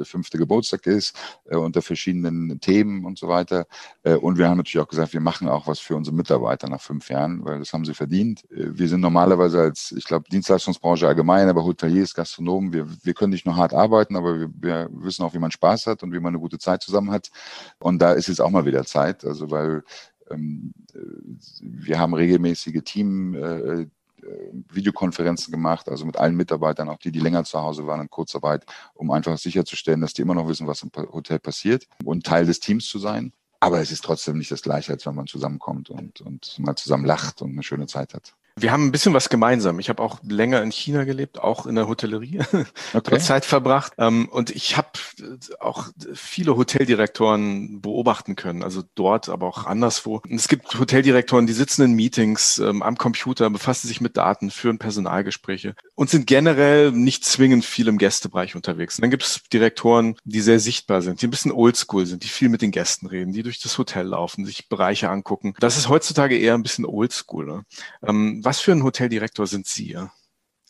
der fünfte Geburtstag ist, äh, unter verschiedenen Themen und so weiter. Äh, und wir haben natürlich auch gesagt, wir machen auch was für unsere Mitarbeiter nach fünf Jahren, weil das haben sie verdient. Äh, wir sind normalerweise als, ich glaube, Dienstleistungsbranche allgemein, aber Hoteliers, Gastronomen, wir, wir können nicht nur hart arbeiten, aber wir, wir wissen auch, wie man Spaß hat und wie man eine gute Zeit zusammen hat. Und da ist jetzt auch mal wieder Zeit, also weil ähm, äh, wir haben regelmäßige Team, äh, äh, Videokonferenzen gemacht, also mit allen Mitarbeitern, auch die, die länger zu Hause waren in Kurzarbeit, um einfach sicherzustellen, dass die immer noch wissen, was im Hotel passiert und Teil des Teams zu sein. Aber es ist trotzdem nicht das Gleiche, als wenn man zusammenkommt und, und mal zusammen lacht und eine schöne Zeit hat. Wir haben ein bisschen was gemeinsam. Ich habe auch länger in China gelebt, auch in der Hotellerie, dort Zeit verbracht. Ähm, und ich habe auch viele Hoteldirektoren beobachten können, also dort, aber auch anderswo. Und es gibt Hoteldirektoren, die sitzen in Meetings ähm, am Computer, befassen sich mit Daten, führen Personalgespräche und sind generell nicht zwingend viel im Gästebereich unterwegs. Und dann gibt es Direktoren, die sehr sichtbar sind, die ein bisschen oldschool sind, die viel mit den Gästen reden, die durch das Hotel laufen, sich Bereiche angucken. Das ist heutzutage eher ein bisschen oldschool. Ne? Was für ein Hoteldirektor sind Sie?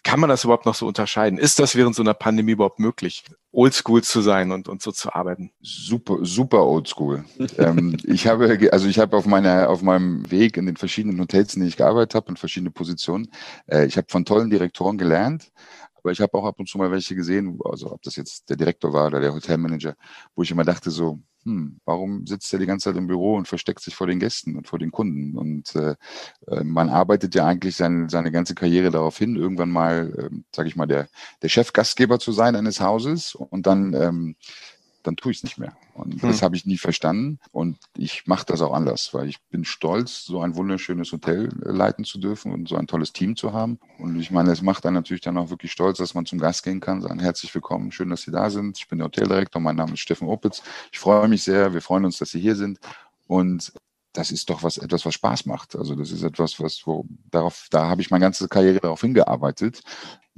Kann man das überhaupt noch so unterscheiden? Ist das während so einer Pandemie überhaupt möglich, oldschool zu sein und, und so zu arbeiten? Super, super oldschool. ähm, ich habe, also ich habe auf meiner, auf meinem Weg in den verschiedenen Hotels, in denen ich gearbeitet habe, in verschiedene Positionen, äh, ich habe von tollen Direktoren gelernt, aber ich habe auch ab und zu mal welche gesehen, also ob das jetzt der Direktor war oder der Hotelmanager, wo ich immer dachte so, hm, warum sitzt er die ganze Zeit im Büro und versteckt sich vor den Gästen und vor den Kunden? Und äh, äh, man arbeitet ja eigentlich seine, seine ganze Karriere darauf hin, irgendwann mal, ähm, sage ich mal, der, der Chefgastgeber zu sein eines Hauses und dann ähm, dann tue ich es nicht mehr. Und Hm. das habe ich nie verstanden. Und ich mache das auch anders, weil ich bin stolz, so ein wunderschönes Hotel äh, leiten zu dürfen und so ein tolles Team zu haben. Und ich meine, es macht dann natürlich dann auch wirklich stolz, dass man zum Gast gehen kann, sagen herzlich willkommen, schön, dass Sie da sind. Ich bin der Hoteldirektor, mein Name ist Steffen Opitz. Ich freue mich sehr, wir freuen uns, dass Sie hier sind. Und das ist doch was, etwas, was Spaß macht. Also das ist etwas, was, wo, darauf, da habe ich meine ganze Karriere darauf hingearbeitet.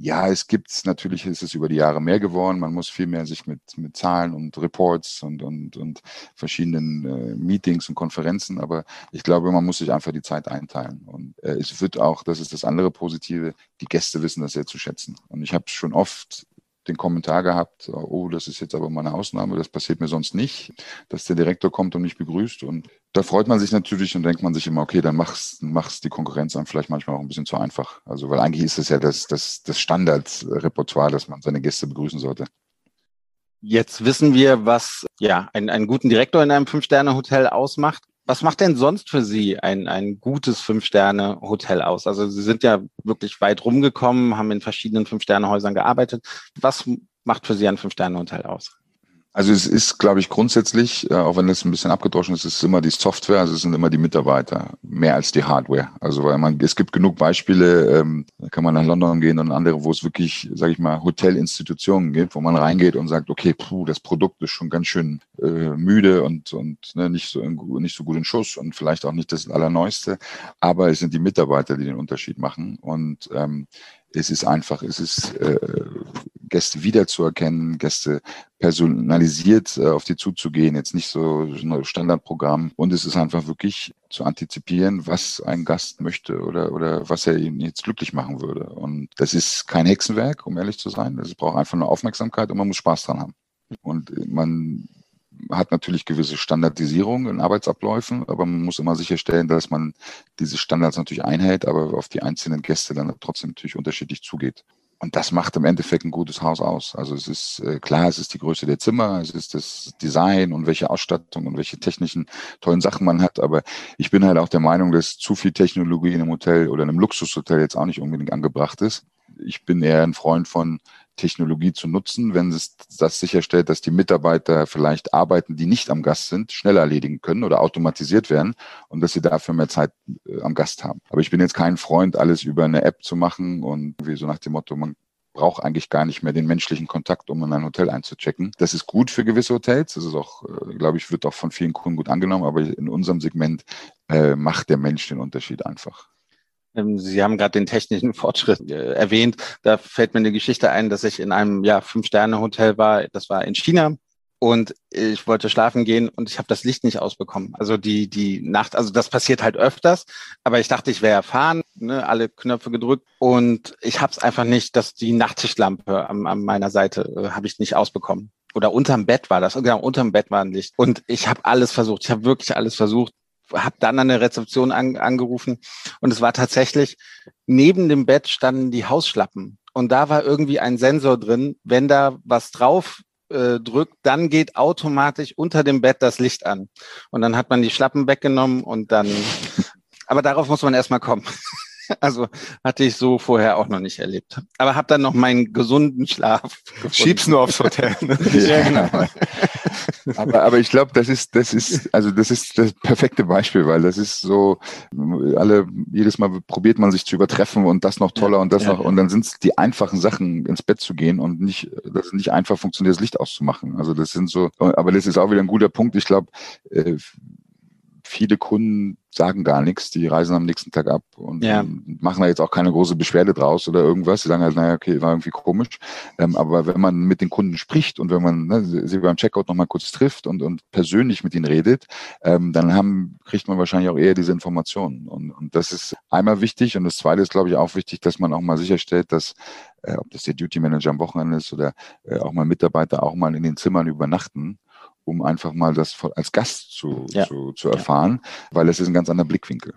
Ja, es gibt natürlich, ist es über die Jahre mehr geworden. Man muss viel mehr sich mit, mit Zahlen und Reports und, und, und verschiedenen äh, Meetings und Konferenzen, aber ich glaube, man muss sich einfach die Zeit einteilen. Und äh, es wird auch, das ist das andere Positive, die Gäste wissen das sehr zu schätzen. Und ich habe schon oft den Kommentar gehabt, oh, das ist jetzt aber mal eine Ausnahme, das passiert mir sonst nicht, dass der Direktor kommt und mich begrüßt. Und da freut man sich natürlich und denkt man sich immer, okay, dann mach's, mach's die Konkurrenz dann vielleicht manchmal auch ein bisschen zu einfach. Also, weil eigentlich ist es ja das, das, das Standardrepertoire, dass man seine Gäste begrüßen sollte. Jetzt wissen wir, was ja einen, einen guten Direktor in einem Fünf-Sterne-Hotel ausmacht. Was macht denn sonst für Sie ein, ein gutes Fünf-Sterne-Hotel aus? Also Sie sind ja wirklich weit rumgekommen, haben in verschiedenen Fünf-Sterne-Häusern gearbeitet. Was macht für Sie ein Fünf-Sterne-Hotel aus? Also es ist, glaube ich, grundsätzlich, äh, auch wenn das ein bisschen abgedroschen ist, es ist immer die Software, also es sind immer die Mitarbeiter, mehr als die Hardware. Also weil man, es gibt genug Beispiele, ähm, da kann man nach London gehen und andere, wo es wirklich, sage ich mal, Hotelinstitutionen gibt, wo man reingeht und sagt, okay, puh, das Produkt ist schon ganz schön äh, müde und, und ne, nicht, so, in, nicht so gut in Schuss und vielleicht auch nicht das Allerneueste, aber es sind die Mitarbeiter, die den Unterschied machen und ähm, es ist einfach, es ist äh, Gäste wiederzuerkennen, Gäste personalisiert äh, auf die zuzugehen, jetzt nicht so ein Standardprogramm. Und es ist einfach wirklich zu antizipieren, was ein Gast möchte oder, oder was er ihn jetzt glücklich machen würde. Und das ist kein Hexenwerk, um ehrlich zu sein. Es braucht einfach nur Aufmerksamkeit und man muss Spaß dran haben. Und man hat natürlich gewisse Standardisierung in Arbeitsabläufen, aber man muss immer sicherstellen, dass man diese Standards natürlich einhält, aber auf die einzelnen Gäste dann trotzdem natürlich unterschiedlich zugeht. Und das macht im Endeffekt ein gutes Haus aus. Also es ist äh, klar, es ist die Größe der Zimmer, es ist das Design und welche Ausstattung und welche technischen tollen Sachen man hat. Aber ich bin halt auch der Meinung, dass zu viel Technologie in einem Hotel oder in einem Luxushotel jetzt auch nicht unbedingt angebracht ist. ich bin eher ein Freund von Technologie zu nutzen, wenn es das sicherstellt, dass die Mitarbeiter vielleicht Arbeiten, die nicht am Gast sind, schneller erledigen können oder automatisiert werden und dass sie dafür mehr Zeit äh, am Gast haben. Aber ich bin jetzt kein Freund, alles über eine App zu machen und wie so nach dem Motto, man braucht eigentlich gar nicht mehr den menschlichen Kontakt, um in ein Hotel einzuchecken. Das ist gut für gewisse Hotels. Das ist auch, äh, glaube ich, wird auch von vielen Kunden gut angenommen. Aber in unserem Segment äh, macht der Mensch den Unterschied einfach. Ähm, Sie haben gerade den technischen Fortschritt äh, erwähnt. Da fällt mir eine Geschichte ein, dass ich in einem ja, Fünf-Sterne-Hotel war. Das war in China. Und ich wollte schlafen gehen und ich habe das Licht nicht ausbekommen. Also die, die Nacht, also das passiert halt öfters, aber ich dachte, ich wäre erfahren, ne, alle Knöpfe gedrückt und ich habe es einfach nicht, dass die Nachttischlampe an, an meiner Seite äh, habe ich nicht ausbekommen. Oder unterm Bett war das, genau, unterm Bett war ein Licht. Und ich habe alles versucht, ich habe wirklich alles versucht habe dann an der Rezeption an, angerufen und es war tatsächlich, neben dem Bett standen die Hausschlappen und da war irgendwie ein Sensor drin, wenn da was drauf äh, drückt, dann geht automatisch unter dem Bett das Licht an. Und dann hat man die Schlappen weggenommen und dann, aber darauf muss man erstmal kommen. Also hatte ich so vorher auch noch nicht erlebt. Aber habe dann noch meinen gesunden Schlaf. Gefunden. Schieb's nur aufs Hotel. Ne? ja, genau. aber, aber ich glaube, das ist, das ist, also das ist das perfekte Beispiel, weil das ist so, alle, jedes Mal probiert man sich zu übertreffen und das noch toller ja, und das ja, noch, ja. und dann sind es die einfachen Sachen, ins Bett zu gehen und nicht, das ist nicht einfach funktioniert, das Licht auszumachen. Also das sind so, aber das ist auch wieder ein guter Punkt. Ich glaube, äh, viele Kunden sagen gar nichts, die reisen am nächsten Tag ab und ja. machen da jetzt auch keine große Beschwerde draus oder irgendwas. Sie sagen halt, naja, okay, war irgendwie komisch. Ähm, aber wenn man mit den Kunden spricht und wenn man ne, sie beim Checkout nochmal kurz trifft und, und persönlich mit ihnen redet, ähm, dann haben, kriegt man wahrscheinlich auch eher diese Informationen. Und, und das ist einmal wichtig. Und das zweite ist, glaube ich, auch wichtig, dass man auch mal sicherstellt, dass äh, ob das der Duty Manager am Wochenende ist oder äh, auch mal Mitarbeiter auch mal in den Zimmern übernachten um einfach mal das als Gast zu, ja. zu, zu erfahren, ja. weil es ist ein ganz anderer Blickwinkel.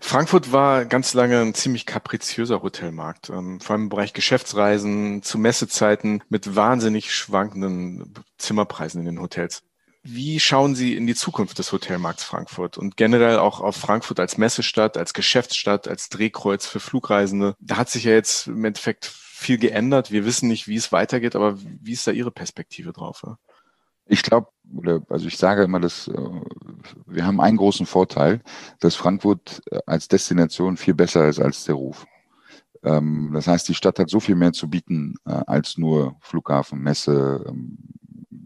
Frankfurt war ganz lange ein ziemlich kapriziöser Hotelmarkt, ähm, vor allem im Bereich Geschäftsreisen zu Messezeiten mit wahnsinnig schwankenden Zimmerpreisen in den Hotels. Wie schauen Sie in die Zukunft des Hotelmarkts Frankfurt und generell auch auf Frankfurt als Messestadt, als Geschäftsstadt, als Drehkreuz für Flugreisende? Da hat sich ja jetzt im Endeffekt viel geändert. Wir wissen nicht, wie es weitergeht, aber wie ist da Ihre Perspektive drauf? Ja? Ich glaube, oder also ich sage immer, dass äh, wir haben einen großen Vorteil, dass Frankfurt äh, als Destination viel besser ist als der Ruf. Ähm, das heißt, die Stadt hat so viel mehr zu bieten äh, als nur Flughafen, Messe, ähm,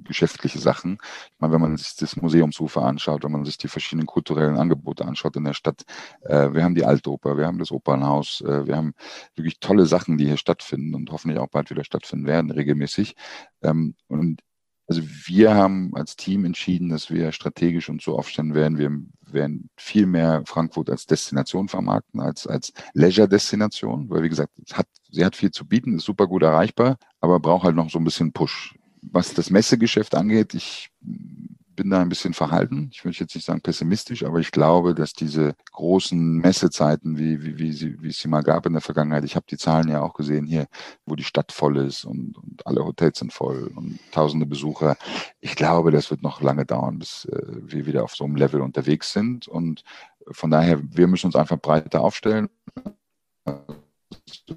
geschäftliche Sachen. Ich meine, wenn man sich das Museumsufer anschaut, wenn man sich die verschiedenen kulturellen Angebote anschaut in der Stadt, wir haben die Altoper, wir haben das Opernhaus, wir haben wirklich tolle Sachen, die hier stattfinden und hoffentlich auch bald wieder stattfinden werden, regelmäßig. Ähm, und also wir haben als Team entschieden, dass wir strategisch und so aufstellen werden. Wir werden viel mehr Frankfurt als Destination vermarkten, als, als Leisure-Destination, weil wie gesagt, hat, sie hat viel zu bieten, ist super gut erreichbar, aber braucht halt noch so ein bisschen Push. Was das Messegeschäft angeht, ich bin da ein bisschen verhalten. Ich würde jetzt nicht sagen pessimistisch, aber ich glaube, dass diese großen Messezeiten, wie, wie, wie, sie, wie es sie mal gab in der Vergangenheit, ich habe die Zahlen ja auch gesehen hier, wo die Stadt voll ist und, und alle Hotels sind voll und tausende Besucher. Ich glaube, das wird noch lange dauern, bis äh, wir wieder auf so einem Level unterwegs sind. Und von daher, wir müssen uns einfach breiter aufstellen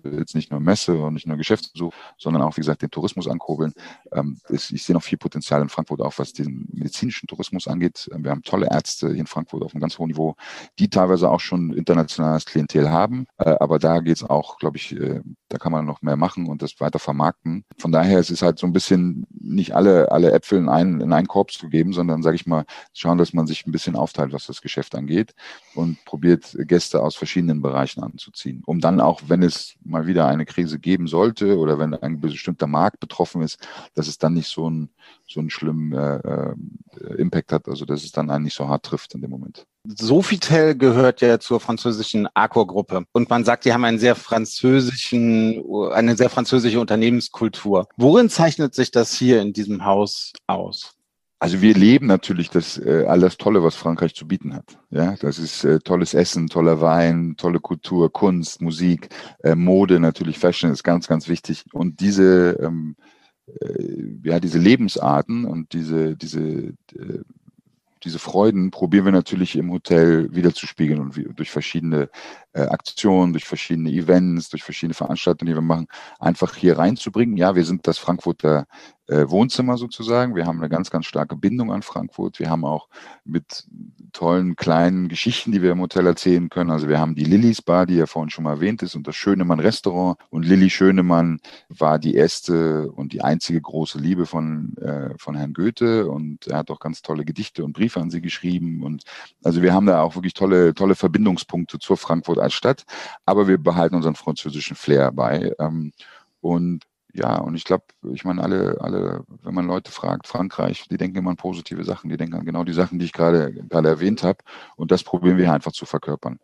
jetzt nicht nur Messe und nicht nur Geschäftsbesuch, sondern auch, wie gesagt, den Tourismus ankurbeln. Ähm, ich sehe noch viel Potenzial in Frankfurt auch, was den medizinischen Tourismus angeht. Ähm, wir haben tolle Ärzte hier in Frankfurt auf einem ganz hohen Niveau, die teilweise auch schon internationales Klientel haben. Äh, aber da geht es auch, glaube ich, äh, da kann man noch mehr machen und das weiter vermarkten. Von daher es ist es halt so ein bisschen nicht alle, alle Äpfel in einen, in einen Korb zu geben, sondern, sage ich mal, schauen, dass man sich ein bisschen aufteilt, was das Geschäft angeht und probiert, Gäste aus verschiedenen Bereichen anzuziehen, um dann auch, wenn es mal wieder eine Krise geben sollte oder wenn ein bestimmter Markt betroffen ist, dass es dann nicht so einen, so einen schlimmen äh, äh, Impact hat, also dass es dann einen nicht so hart trifft in dem Moment. Sofitel gehört ja zur französischen Accor-Gruppe und man sagt, die haben einen sehr französischen, eine sehr französische Unternehmenskultur. Worin zeichnet sich das hier in diesem Haus aus? Also wir leben natürlich das äh, alles Tolle, was Frankreich zu bieten hat. Ja, das ist äh, tolles Essen, toller Wein, tolle Kultur, Kunst, Musik, äh, Mode natürlich, Fashion ist ganz, ganz wichtig. Und diese ähm, äh, ja diese Lebensarten und diese diese äh, diese Freuden probieren wir natürlich im Hotel wieder zu spiegeln und wie, durch verschiedene Aktionen, durch verschiedene Events, durch verschiedene Veranstaltungen, die wir machen, einfach hier reinzubringen. Ja, wir sind das Frankfurter äh, Wohnzimmer sozusagen. Wir haben eine ganz, ganz starke Bindung an Frankfurt. Wir haben auch mit tollen kleinen Geschichten, die wir im Hotel erzählen können. Also wir haben die Lillys Bar, die ja vorhin schon mal erwähnt ist, und das Schönemann Restaurant. Und Lilly Schönemann war die erste und die einzige große Liebe von, äh, von Herrn Goethe. Und er hat auch ganz tolle Gedichte und Briefe an sie geschrieben. Und also wir haben da auch wirklich tolle, tolle Verbindungspunkte zur Frankfurt als Stadt. Aber wir behalten unseren französischen Flair bei. Ähm, und ja, und ich glaube, ich meine, alle, alle, wenn man Leute fragt, Frankreich, die denken immer an positive Sachen, die denken an genau die Sachen, die ich gerade erwähnt habe. Und das probieren wir einfach zu verkörpern.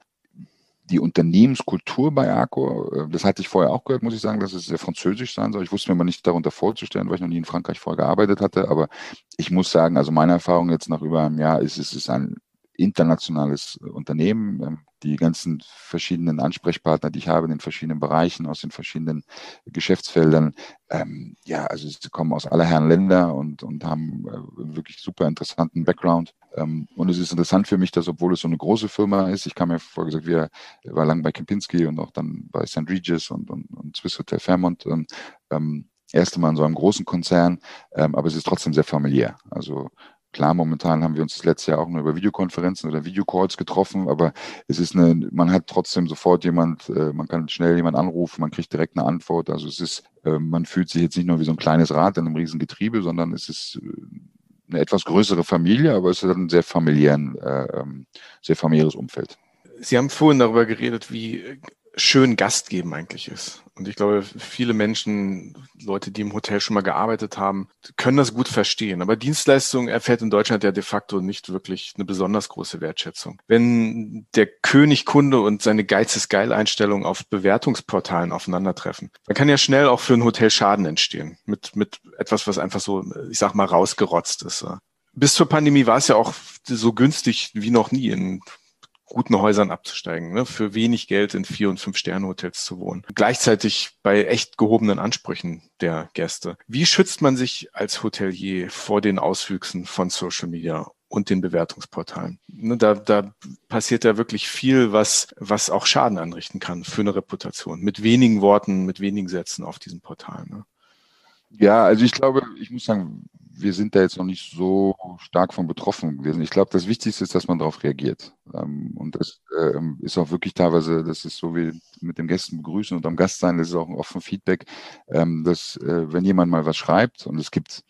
Die Unternehmenskultur bei Arco, äh, das hatte ich vorher auch gehört, muss ich sagen, dass es sehr französisch sein soll. Ich wusste mir mal nicht darunter vorzustellen, weil ich noch nie in Frankreich vorher gearbeitet hatte. Aber ich muss sagen, also meine Erfahrung jetzt nach über einem Jahr ist, es ist ein internationales Unternehmen. Ähm, die ganzen verschiedenen Ansprechpartner, die ich habe in den verschiedenen Bereichen, aus den verschiedenen Geschäftsfeldern, ähm, ja, also sie kommen aus aller Herren Länder und, und haben äh, wirklich super interessanten Background. Ähm, und es ist interessant für mich, dass obwohl es so eine große Firma ist, ich kam ja vorher gesagt, wir war lang bei Kempinski und auch dann bei St. Regis und, und, und Swiss Hotel Fairmont. Und, ähm, erste Mal in so einem großen Konzern, ähm, aber es ist trotzdem sehr familiär. Also Klar, momentan haben wir uns das letzte Jahr auch nur über Videokonferenzen oder Videocalls getroffen, aber es ist eine, man hat trotzdem sofort jemand, äh, man kann schnell jemand anrufen, man kriegt direkt eine Antwort. Also es ist, äh, man fühlt sich jetzt nicht nur wie so ein kleines Rad in einem riesen Getriebe, sondern es ist äh, eine etwas größere Familie, aber es ist ein sehr familiären, ähm, sehr familiäres Umfeld. Sie haben vorhin darüber geredet, wie schön Gast geben eigentlich ist. Und ich glaube, viele Menschen, Leute, die im Hotel schon mal gearbeitet haben, können das gut verstehen. Aber Dienstleistung erfährt in Deutschland ja de facto nicht wirklich eine besonders große Wertschätzung. Wenn der König Kunde und seine Geiz ist geil Einstellung auf Bewertungsportalen aufeinandertreffen, dann kann ja schnell auch für ein Hotel Schaden entstehen. Mit, mit etwas, was einfach so, ich sag mal, rausgerotzt ist. Bis zur Pandemie war es ja auch so günstig wie noch nie in guten Häusern abzusteigen, ne? für wenig Geld in Vier- und Fünf-Sterne-Hotels zu wohnen. Gleichzeitig bei echt gehobenen Ansprüchen der Gäste. Wie schützt man sich als Hotelier vor den Auswüchsen von Social Media und den Bewertungsportalen. Ne, da, da passiert ja wirklich viel, was, was auch Schaden anrichten kann für eine Reputation. Mit wenigen Worten, mit wenigen Sätzen auf diesen Portalen. Ne? Ja, also ich glaube, ich muss sagen, wir sind da jetzt noch nicht so stark von betroffen gewesen. Ich glaube, das Wichtigste ist, dass man darauf reagiert. Ähm, und das ähm, ist auch wirklich teilweise, das ist so wie mit dem Gästen begrüßen und am Gast sein, das ist auch ein offen Feedback, ähm, dass äh, wenn jemand mal was schreibt und es gibt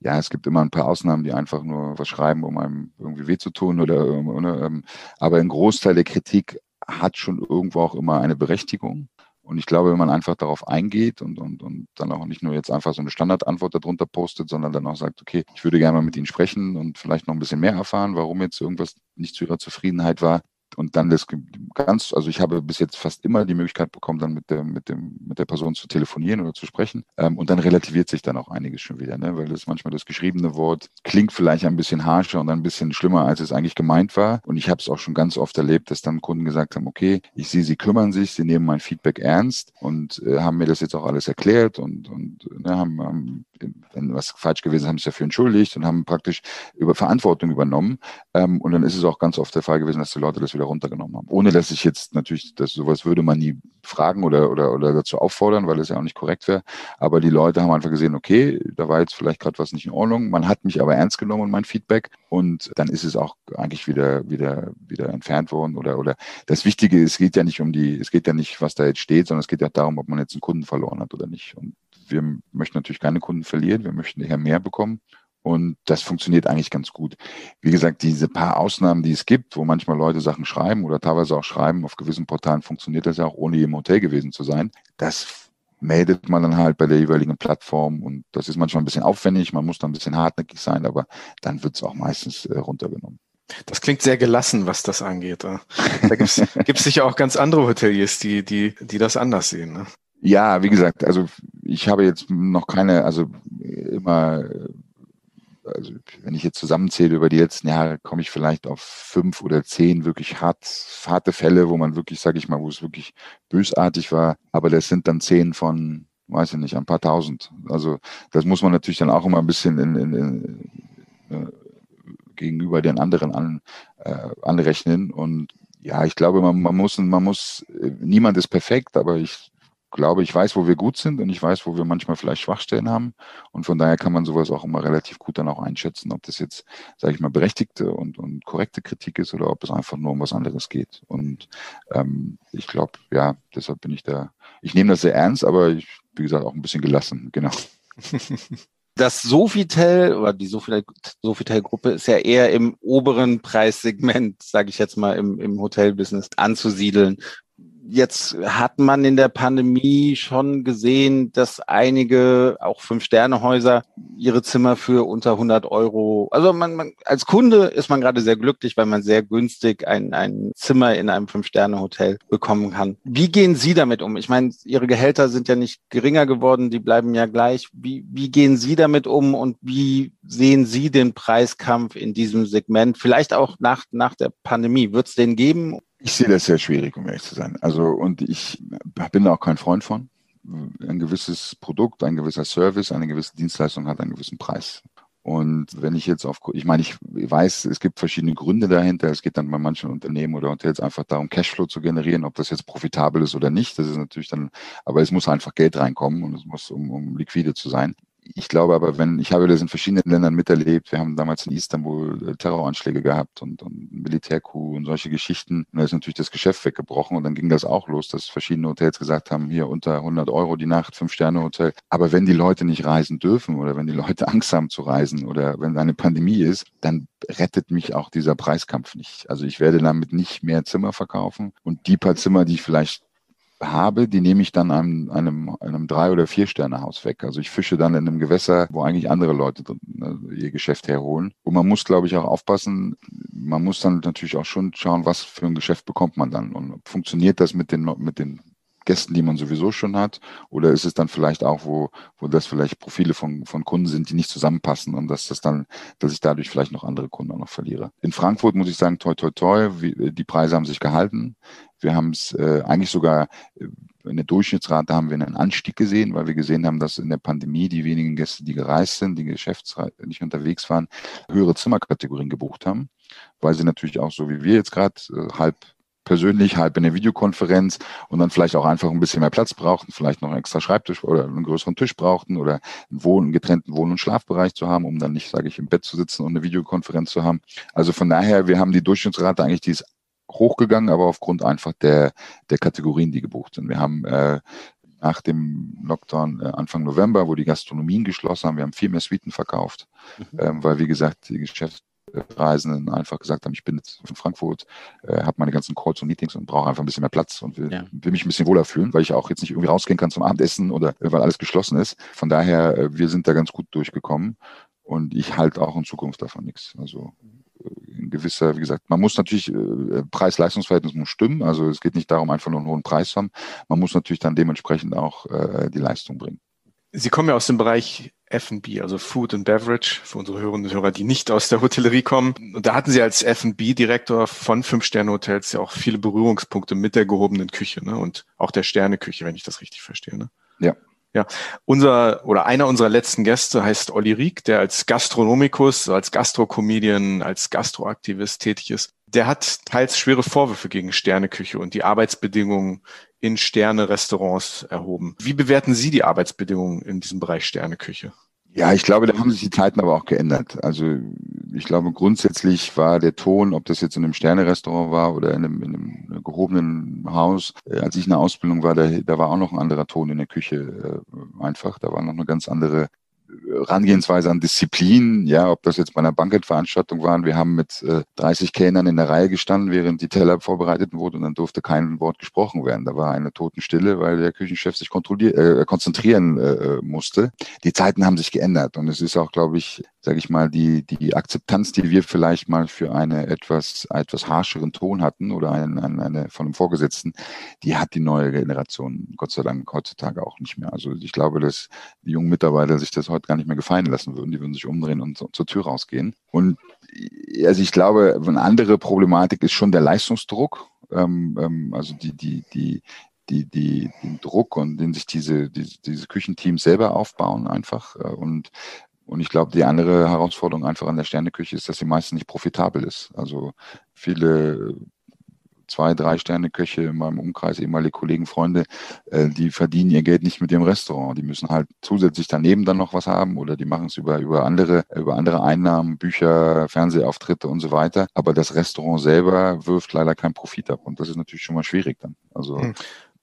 ja, es gibt immer ein paar Ausnahmen, die einfach nur was schreiben, um einem irgendwie weh zu tun oder, oder aber ein Großteil der Kritik hat schon irgendwo auch immer eine Berechtigung. Und ich glaube, wenn man einfach darauf eingeht und, und, und dann auch nicht nur jetzt einfach so eine Standardantwort darunter postet, sondern dann auch sagt, okay, ich würde gerne mal mit Ihnen sprechen und vielleicht noch ein bisschen mehr erfahren, warum jetzt irgendwas nicht zu Ihrer Zufriedenheit war, und dann das ganz, also ich habe bis jetzt fast immer die Möglichkeit bekommen, dann mit der, mit dem, mit der Person zu telefonieren oder zu sprechen. Ähm, und dann relativiert sich dann auch einiges schon wieder, ne? weil das manchmal das geschriebene Wort klingt vielleicht ein bisschen harscher und ein bisschen schlimmer, als es eigentlich gemeint war. Und ich habe es auch schon ganz oft erlebt, dass dann Kunden gesagt haben, okay, ich sehe, sie kümmern sich, sie nehmen mein Feedback ernst und äh, haben mir das jetzt auch alles erklärt und, und ne, haben, haben wenn was falsch gewesen ist, haben sich dafür entschuldigt und haben praktisch über Verantwortung übernommen. Ähm, und dann ist es auch ganz oft der Fall gewesen, dass die Leute das wieder runtergenommen haben. Ohne dass ich jetzt natürlich, dass sowas würde man nie fragen oder, oder, oder dazu auffordern, weil es ja auch nicht korrekt wäre. Aber die Leute haben einfach gesehen, okay, da war jetzt vielleicht gerade was nicht in Ordnung. Man hat mich aber ernst genommen und mein Feedback. Und dann ist es auch eigentlich wieder, wieder, wieder entfernt worden oder, oder das Wichtige, es geht ja nicht um die, es geht ja nicht, was da jetzt steht, sondern es geht ja darum, ob man jetzt einen Kunden verloren hat oder nicht. Und wir möchten natürlich keine Kunden verlieren, wir möchten eher mehr bekommen. Und das funktioniert eigentlich ganz gut. Wie gesagt, diese paar Ausnahmen, die es gibt, wo manchmal Leute Sachen schreiben oder teilweise auch schreiben, auf gewissen Portalen funktioniert das ja auch, ohne im Hotel gewesen zu sein. Das meldet man dann halt bei der jeweiligen Plattform und das ist manchmal ein bisschen aufwendig, man muss da ein bisschen hartnäckig sein, aber dann wird es auch meistens äh, runtergenommen. Das klingt sehr gelassen, was das angeht. Da gibt es sicher auch ganz andere Hoteliers, die, die, die das anders sehen. Ne? Ja, wie gesagt, also ich habe jetzt noch keine, also immer, also wenn ich jetzt zusammenzähle über die letzten Jahre, komme ich vielleicht auf fünf oder zehn wirklich hart, harte Fälle, wo man wirklich, sage ich mal, wo es wirklich bösartig war. Aber das sind dann zehn von, weiß ich nicht, ein paar tausend. Also das muss man natürlich dann auch immer ein bisschen in, in, in, äh, gegenüber den anderen an, äh, anrechnen. Und Ja, ich glaube, man, man muss, man muss, äh, niemand ist perfekt, aber ich glaube, ich weiß, wo wir gut sind und ich weiß, wo wir manchmal vielleicht Schwachstellen haben. Und von daher kann man sowas auch immer relativ gut dann auch einschätzen, ob das jetzt, sage ich mal, berechtigte und, und korrekte Kritik ist oder ob es einfach nur um was anderes geht. Und ähm, ich glaube, ja, deshalb bin ich da, ich nehme das sehr ernst, aber ich, wie gesagt, auch ein bisschen gelassen, genau. das Sofitel oder die Sofitel-Gruppe ist ja eher im oberen Preissegment, sage ich jetzt mal, im, im Hotelbusiness anzusiedeln. Jetzt hat man in der Pandemie schon gesehen, dass einige, auch Fünf-Sterne-Häuser, ihre Zimmer für unter 100 Euro, also man, man, als Kunde ist man gerade sehr glücklich, weil man sehr günstig ein, ein Zimmer in einem Fünf-Sterne-Hotel bekommen kann. Wie gehen Sie damit um? Ich meine, Ihre Gehälter sind ja nicht geringer geworden, die bleiben ja gleich. Wie, wie gehen Sie damit um und wie sehen Sie den Preiskampf in diesem Segment? Vielleicht auch nach, nach der Pandemie. Wird es den geben? Ich sehe das sehr schwierig, um ehrlich zu sein. Also, und ich bin da auch kein Freund von. Ein gewisses Produkt, ein gewisser Service, eine gewisse Dienstleistung hat einen gewissen Preis. Und wenn ich jetzt auf, ich meine, ich weiß, es gibt verschiedene Gründe dahinter. Es geht dann bei manchen Unternehmen oder Hotels einfach darum, Cashflow zu generieren, ob das jetzt profitabel ist oder nicht. Das ist natürlich dann, aber es muss einfach Geld reinkommen und es muss, um, um liquide zu sein ich glaube aber, wenn, ich habe das in verschiedenen Ländern miterlebt. Wir haben damals in Istanbul äh, Terroranschläge gehabt und, und Militärcoup und solche Geschichten. Und da ist natürlich das Geschäft weggebrochen und dann ging das auch los, dass verschiedene Hotels gesagt haben, hier unter 100 Euro die Nacht, Fünf-Sterne-Hotel. Aber wenn die Leute nicht reisen dürfen oder wenn die Leute Angst haben zu reisen oder wenn eine Pandemie ist, dann rettet mich auch dieser Preiskampf nicht. Also ich werde damit nicht mehr Zimmer verkaufen und die paar Zimmer, die ich vielleicht habe, die nehme ich dann einem, einem, einem Drei- oder Vier-Sterne-Haus weg. Also ich fische dann in einem Gewässer, wo eigentlich andere Leute ne, ihr Geschäft herholen. Und man muss, glaube ich, auch aufpassen, man muss dann natürlich auch schon schauen, was für ein Geschäft bekommt man dann und funktioniert das mit den, mit den Gästen, die man sowieso schon hat? Oder ist es dann vielleicht auch, wo, wo das vielleicht Profile von, von Kunden sind, die nicht zusammenpassen und dass das dann, dass ich dadurch vielleicht noch andere Kunden auch noch verliere? In Frankfurt muss ich sagen, toi, toi, toi, wie, die Preise haben sich gehalten. Wir haben es äh, eigentlich sogar äh, in der Durchschnittsrate haben wir einen Anstieg gesehen, weil wir gesehen haben, dass in der Pandemie die wenigen Gäste, die gereist sind, die geschäftsreich nicht unterwegs waren, höhere Zimmerkategorien gebucht haben, weil sie natürlich auch so wie wir jetzt gerade äh, halb persönlich, halb in der Videokonferenz und dann vielleicht auch einfach ein bisschen mehr Platz brauchten, vielleicht noch einen extra Schreibtisch oder einen größeren Tisch brauchten oder einen, Wohn-, einen getrennten Wohn- und Schlafbereich zu haben, um dann nicht, sage ich, im Bett zu sitzen und eine Videokonferenz zu haben. Also von daher, wir haben die Durchschnittsrate eigentlich, die ist hochgegangen, aber aufgrund einfach der, der Kategorien, die gebucht sind. Wir haben äh, nach dem Lockdown äh, Anfang November, wo die Gastronomien geschlossen haben, wir haben viel mehr Suiten verkauft, mhm. ähm, weil, wie gesagt, die Geschäfts Reisenden einfach gesagt haben, ich bin jetzt in Frankfurt, äh, habe meine ganzen Calls und Meetings und brauche einfach ein bisschen mehr Platz und will, ja. will, mich ein bisschen wohler fühlen, weil ich auch jetzt nicht irgendwie rausgehen kann zum Abendessen oder äh, weil alles geschlossen ist. Von daher, äh, wir sind da ganz gut durchgekommen und ich halte auch in Zukunft davon nichts. Also äh, gewisser, wie gesagt, man muss natürlich, äh, Preis-Leistungsverhältnis muss stimmen. Also es geht nicht darum, einfach nur einen hohen Preis zu haben. Man muss natürlich dann dementsprechend auch äh, die Leistung bringen. Sie kommen ja aus dem Bereich F&B, also Food and Beverage, für unsere Hörerinnen und Hörer, die nicht aus der Hotellerie kommen. Und da hatten Sie als F&B-Direktor von Fünf-Sterne-Hotels ja auch viele Berührungspunkte mit der gehobenen Küche ne? und auch der Sterneküche, wenn ich das richtig verstehe. Ne? Ja. Ja, unser oder einer unserer letzten Gäste heißt Olli Rieck, der als Gastronomikus, als Gastrocomedian, als Gastroaktivist tätig ist. Der hat teils schwere Vorwürfe gegen Sterneküche und die Arbeitsbedingungen in Sterne-Restaurants erhoben. Wie bewerten Sie die Arbeitsbedingungen in diesem Bereich Sterneküche? Ja, ich glaube, da haben sich die Zeiten aber auch geändert. Also ich glaube, grundsätzlich war der Ton, ob das jetzt in einem Sterne-Restaurant war oder in einem, in einem gehobenen Haus, äh, als ich in der Ausbildung war, da, da war auch noch ein anderer Ton in der Küche äh, einfach. Da war noch eine ganz andere Rangehensweise an Disziplin, ja, ob das jetzt bei einer Bankettveranstaltung waren. Wir haben mit äh, 30 Kellnern in der Reihe gestanden, während die Teller vorbereitet wurden und dann durfte kein Wort gesprochen werden. Da war eine Totenstille, weil der Küchenchef sich äh, konzentrieren äh, musste. Die Zeiten haben sich geändert und es ist auch, glaube ich, sage ich mal, die, die Akzeptanz, die wir vielleicht mal für eine etwas, etwas harscheren Ton hatten oder eine, eine, eine von einem Vorgesetzten, die hat die neue Generation Gott sei Dank heutzutage auch nicht mehr. Also ich glaube, dass die jungen Mitarbeiter sich das heute gar nicht mehr gefallen lassen würden. Die würden sich umdrehen und so, zur Tür rausgehen. Und also ich glaube, eine andere Problematik ist schon der Leistungsdruck. Ähm, ähm, also die, die, die, die, die, den Druck und den sich diese, diese, diese Küchenteams selber aufbauen einfach. Äh, und und ich glaube, die andere Herausforderung einfach an der Sterneküche ist, dass sie meistens nicht profitabel ist. Also viele zwei, drei Sterne Köche in meinem Umkreis, ehemalige Kollegen, Freunde, äh, die verdienen ihr Geld nicht mit ihrem Restaurant. Die müssen halt zusätzlich daneben dann noch was haben oder die machen es über, über andere, über andere Einnahmen, Bücher, Fernsehauftritte und so weiter. Aber das Restaurant selber wirft leider keinen Profit ab. Und das ist natürlich schon mal schwierig dann. Also, hm.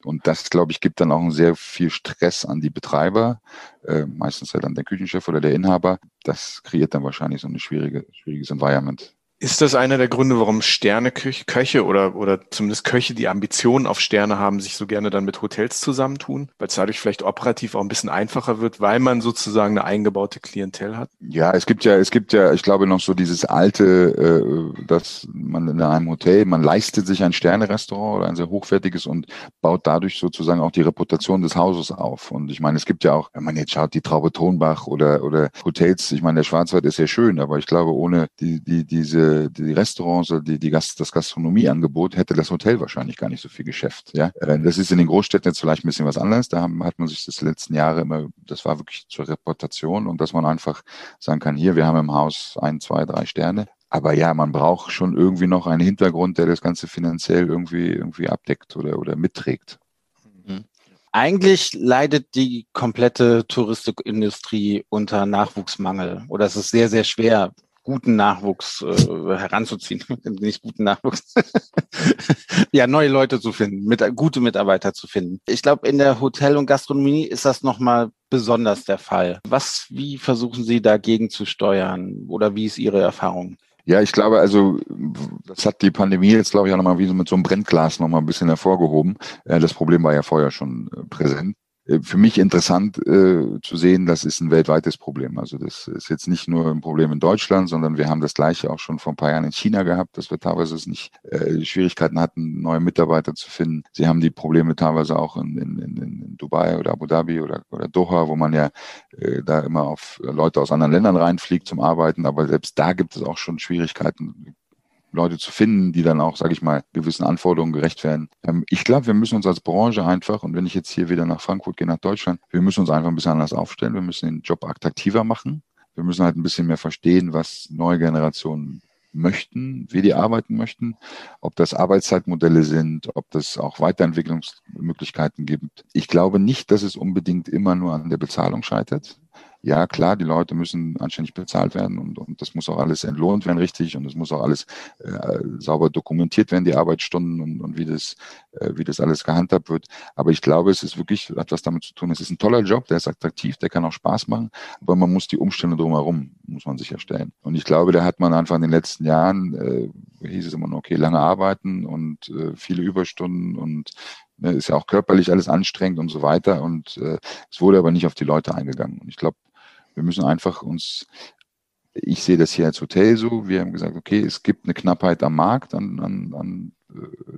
Und das, glaube ich, gibt dann auch sehr viel Stress an die Betreiber, äh, meistens halt an der Küchenchef oder der Inhaber. Das kreiert dann wahrscheinlich so ein schwierige, schwieriges Environment. Ist das einer der Gründe, warum Sterneköche oder, oder zumindest Köche, die Ambitionen auf Sterne haben, sich so gerne dann mit Hotels zusammentun? Weil es dadurch vielleicht operativ auch ein bisschen einfacher wird, weil man sozusagen eine eingebaute Klientel hat? Ja, es gibt ja, es gibt ja, ich glaube noch so dieses alte, äh, dass man in einem Hotel, man leistet sich ein Sternerestaurant oder ein sehr hochwertiges und baut dadurch sozusagen auch die Reputation des Hauses auf. Und ich meine, es gibt ja auch, wenn man jetzt schaut, die Traube Tonbach oder, oder Hotels, ich meine, der Schwarzwald ist sehr schön, aber ich glaube, ohne die, die, diese die Restaurants, die, die Gast, das Gastronomieangebot, hätte das Hotel wahrscheinlich gar nicht so viel Geschäft. Ja, das ist in den Großstädten jetzt vielleicht ein bisschen was anderes. Da haben, hat man sich das letzten Jahre immer, das war wirklich zur Reputation und dass man einfach sagen kann, hier, wir haben im Haus ein, zwei, drei Sterne. Aber ja, man braucht schon irgendwie noch einen Hintergrund, der das Ganze finanziell irgendwie, irgendwie abdeckt oder, oder mitträgt. Mhm. Eigentlich leidet die komplette Touristikindustrie unter Nachwuchsmangel oder es ist sehr, sehr schwer, guten Nachwuchs äh, heranzuziehen, nicht guten Nachwuchs, ja, neue Leute zu finden, mit, gute Mitarbeiter zu finden. Ich glaube, in der Hotel- und Gastronomie ist das nochmal besonders der Fall. Was, wie versuchen Sie dagegen zu steuern oder wie ist Ihre Erfahrung? Ja, ich glaube, also das hat die Pandemie jetzt, glaube ich, auch nochmal wie so mit so einem Brennglas nochmal ein bisschen hervorgehoben. Äh, das Problem war ja vorher schon äh, präsent. Äh, für mich interessant äh, zu sehen, das ist ein weltweites Problem. Also das ist jetzt nicht nur ein Problem in Deutschland, sondern wir haben das gleiche auch schon vor ein paar Jahren in China gehabt, dass wir teilweise es nicht äh, Schwierigkeiten hatten, neue Mitarbeiter zu finden. Sie haben die Probleme teilweise auch in, in, in Dubai oder Abu Dhabi oder, oder Doha, wo man ja äh, da immer auf Leute aus anderen Ländern reinfliegt zum Arbeiten. Aber selbst da gibt es auch schon Schwierigkeiten, Leute zu finden, die dann auch, sage ich mal, gewissen Anforderungen gerecht werden. Ähm, ich glaube, wir müssen uns als Branche einfach, und wenn ich jetzt hier wieder nach Frankfurt gehe, nach Deutschland, wir müssen uns einfach ein bisschen anders aufstellen. Wir müssen den Job attraktiver machen. Wir müssen halt ein bisschen mehr verstehen, was neue Generationen möchten, wie die arbeiten möchten, ob das Arbeitszeitmodelle sind, ob das auch Weiterentwicklungsmöglichkeiten gibt. Ich glaube nicht, dass es unbedingt immer nur an der Bezahlung scheitert ja klar, die Leute müssen anständig bezahlt werden und, und das muss auch alles entlohnt werden richtig und es muss auch alles äh, sauber dokumentiert werden, die Arbeitsstunden und, und wie das, äh, wie das alles gehandhabt wird. Aber ich glaube, es ist wirklich etwas damit zu tun. Es ist ein toller Job, der ist attraktiv, der kann auch Spaß machen, aber man muss die Umstände drumherum, muss man sicherstellen. Und ich glaube, da hat man einfach in den letzten Jahren, äh, hieß es immer okay, lange arbeiten und äh, viele Überstunden und ne, ist ja auch körperlich alles anstrengend und so weiter. Und äh, es wurde aber nicht auf die Leute eingegangen. Und ich glaube, wir müssen einfach uns, ich sehe das hier als Hotel so, wir haben gesagt, okay, es gibt eine Knappheit am Markt an, an, an äh,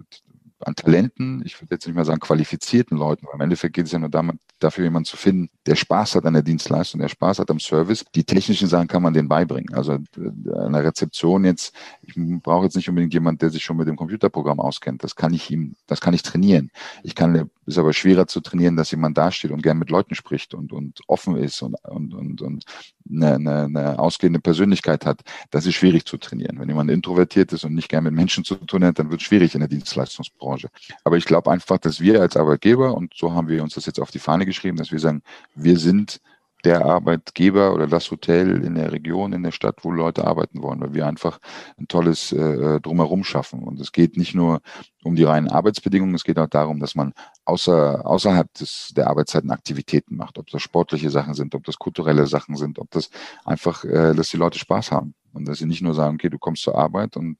an Talenten, ich würde jetzt nicht mal sagen qualifizierten Leuten, weil im Endeffekt geht es ja nur darum, dafür jemanden zu finden, der Spaß hat an der Dienstleistung, der Spaß hat am Service. Die technischen Sachen kann man denen beibringen. Also äh, an der Rezeption jetzt, ich brauche jetzt nicht unbedingt jemanden, der sich schon mit dem Computerprogramm auskennt. Das kann ich ihm, das kann ich trainieren. Ich kann, ist aber schwerer zu trainieren, dass jemand dasteht und gern mit Leuten spricht und, und offen ist und, und, und, und eine, eine, eine ausgehende Persönlichkeit hat. Das ist schwierig zu trainieren. Wenn jemand introvertiert ist und nicht gern mit Menschen zu tun hat, dann wird es schwierig in der Dienstleistungsbranche. Branche. Aber ich glaube einfach, dass wir als Arbeitgeber, und so haben wir uns das jetzt auf die Fahne geschrieben, dass wir sagen, wir sind der Arbeitgeber oder das Hotel in der Region, in der Stadt, wo Leute arbeiten wollen, weil wir einfach ein tolles äh, Drumherum schaffen. Und es geht nicht nur um die reinen Arbeitsbedingungen, es geht auch darum, dass man außer, außerhalb des, der Arbeitszeiten Aktivitäten macht, ob das sportliche Sachen sind, ob das kulturelle Sachen sind, ob das einfach, äh, dass die Leute Spaß haben und dass sie nicht nur sagen, okay, du kommst zur Arbeit und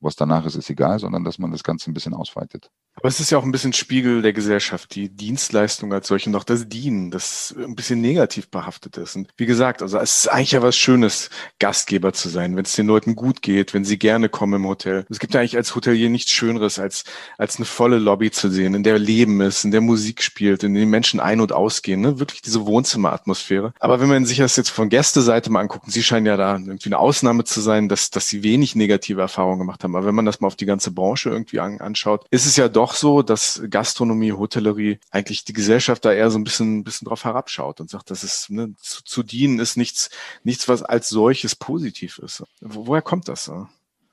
was danach ist, ist egal, sondern dass man das Ganze ein bisschen ausweitet. Aber es ist ja auch ein bisschen Spiegel der Gesellschaft, die Dienstleistung als solche auch das Dienen, das ein bisschen negativ behaftet ist. Und wie gesagt, also es ist eigentlich ja was Schönes, Gastgeber zu sein, wenn es den Leuten gut geht, wenn sie gerne kommen im Hotel. Es gibt ja eigentlich als Hotelier nichts Schöneres, als, als eine volle Lobby zu sehen, in der Leben ist, in der Musik spielt, in der Menschen ein- und ausgehen, ne? wirklich diese Wohnzimmeratmosphäre. Aber wenn man sich das jetzt von Gästeseite mal anguckt, Sie scheinen ja da irgendwie eine Ausnahme zu sein, dass, dass Sie wenig negative Erfahrungen gemacht haben. Aber wenn man das mal auf die ganze Branche irgendwie an, anschaut, ist es ja doch so, dass Gastronomie, Hotellerie eigentlich die Gesellschaft da eher so ein bisschen, bisschen drauf herabschaut und sagt, das ist, ne, zu, zu dienen ist nichts, nichts, was als solches positiv ist. Wo, woher kommt das?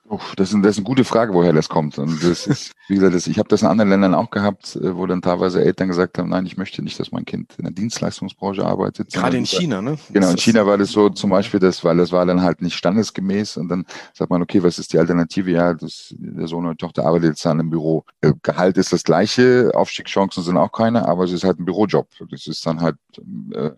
Uff, das, ist, das ist eine gute Frage, woher das kommt. Und das ist, wie gesagt, das, ich habe das in anderen Ländern auch gehabt, äh, wo dann teilweise Eltern gesagt haben, nein, ich möchte nicht, dass mein Kind in der Dienstleistungsbranche arbeitet. Gerade in China, ne? Genau, in China war das so zum Beispiel, das, weil das war dann halt nicht standesgemäß und dann sagt man, okay, was ist die Alternative? Ja, das, der Sohn oder Tochter arbeitet jetzt dann im Büro. Äh, Gehalt ist das gleiche, Aufstiegschancen sind auch keine, aber es ist halt ein Bürojob. Das ist dann halt äh,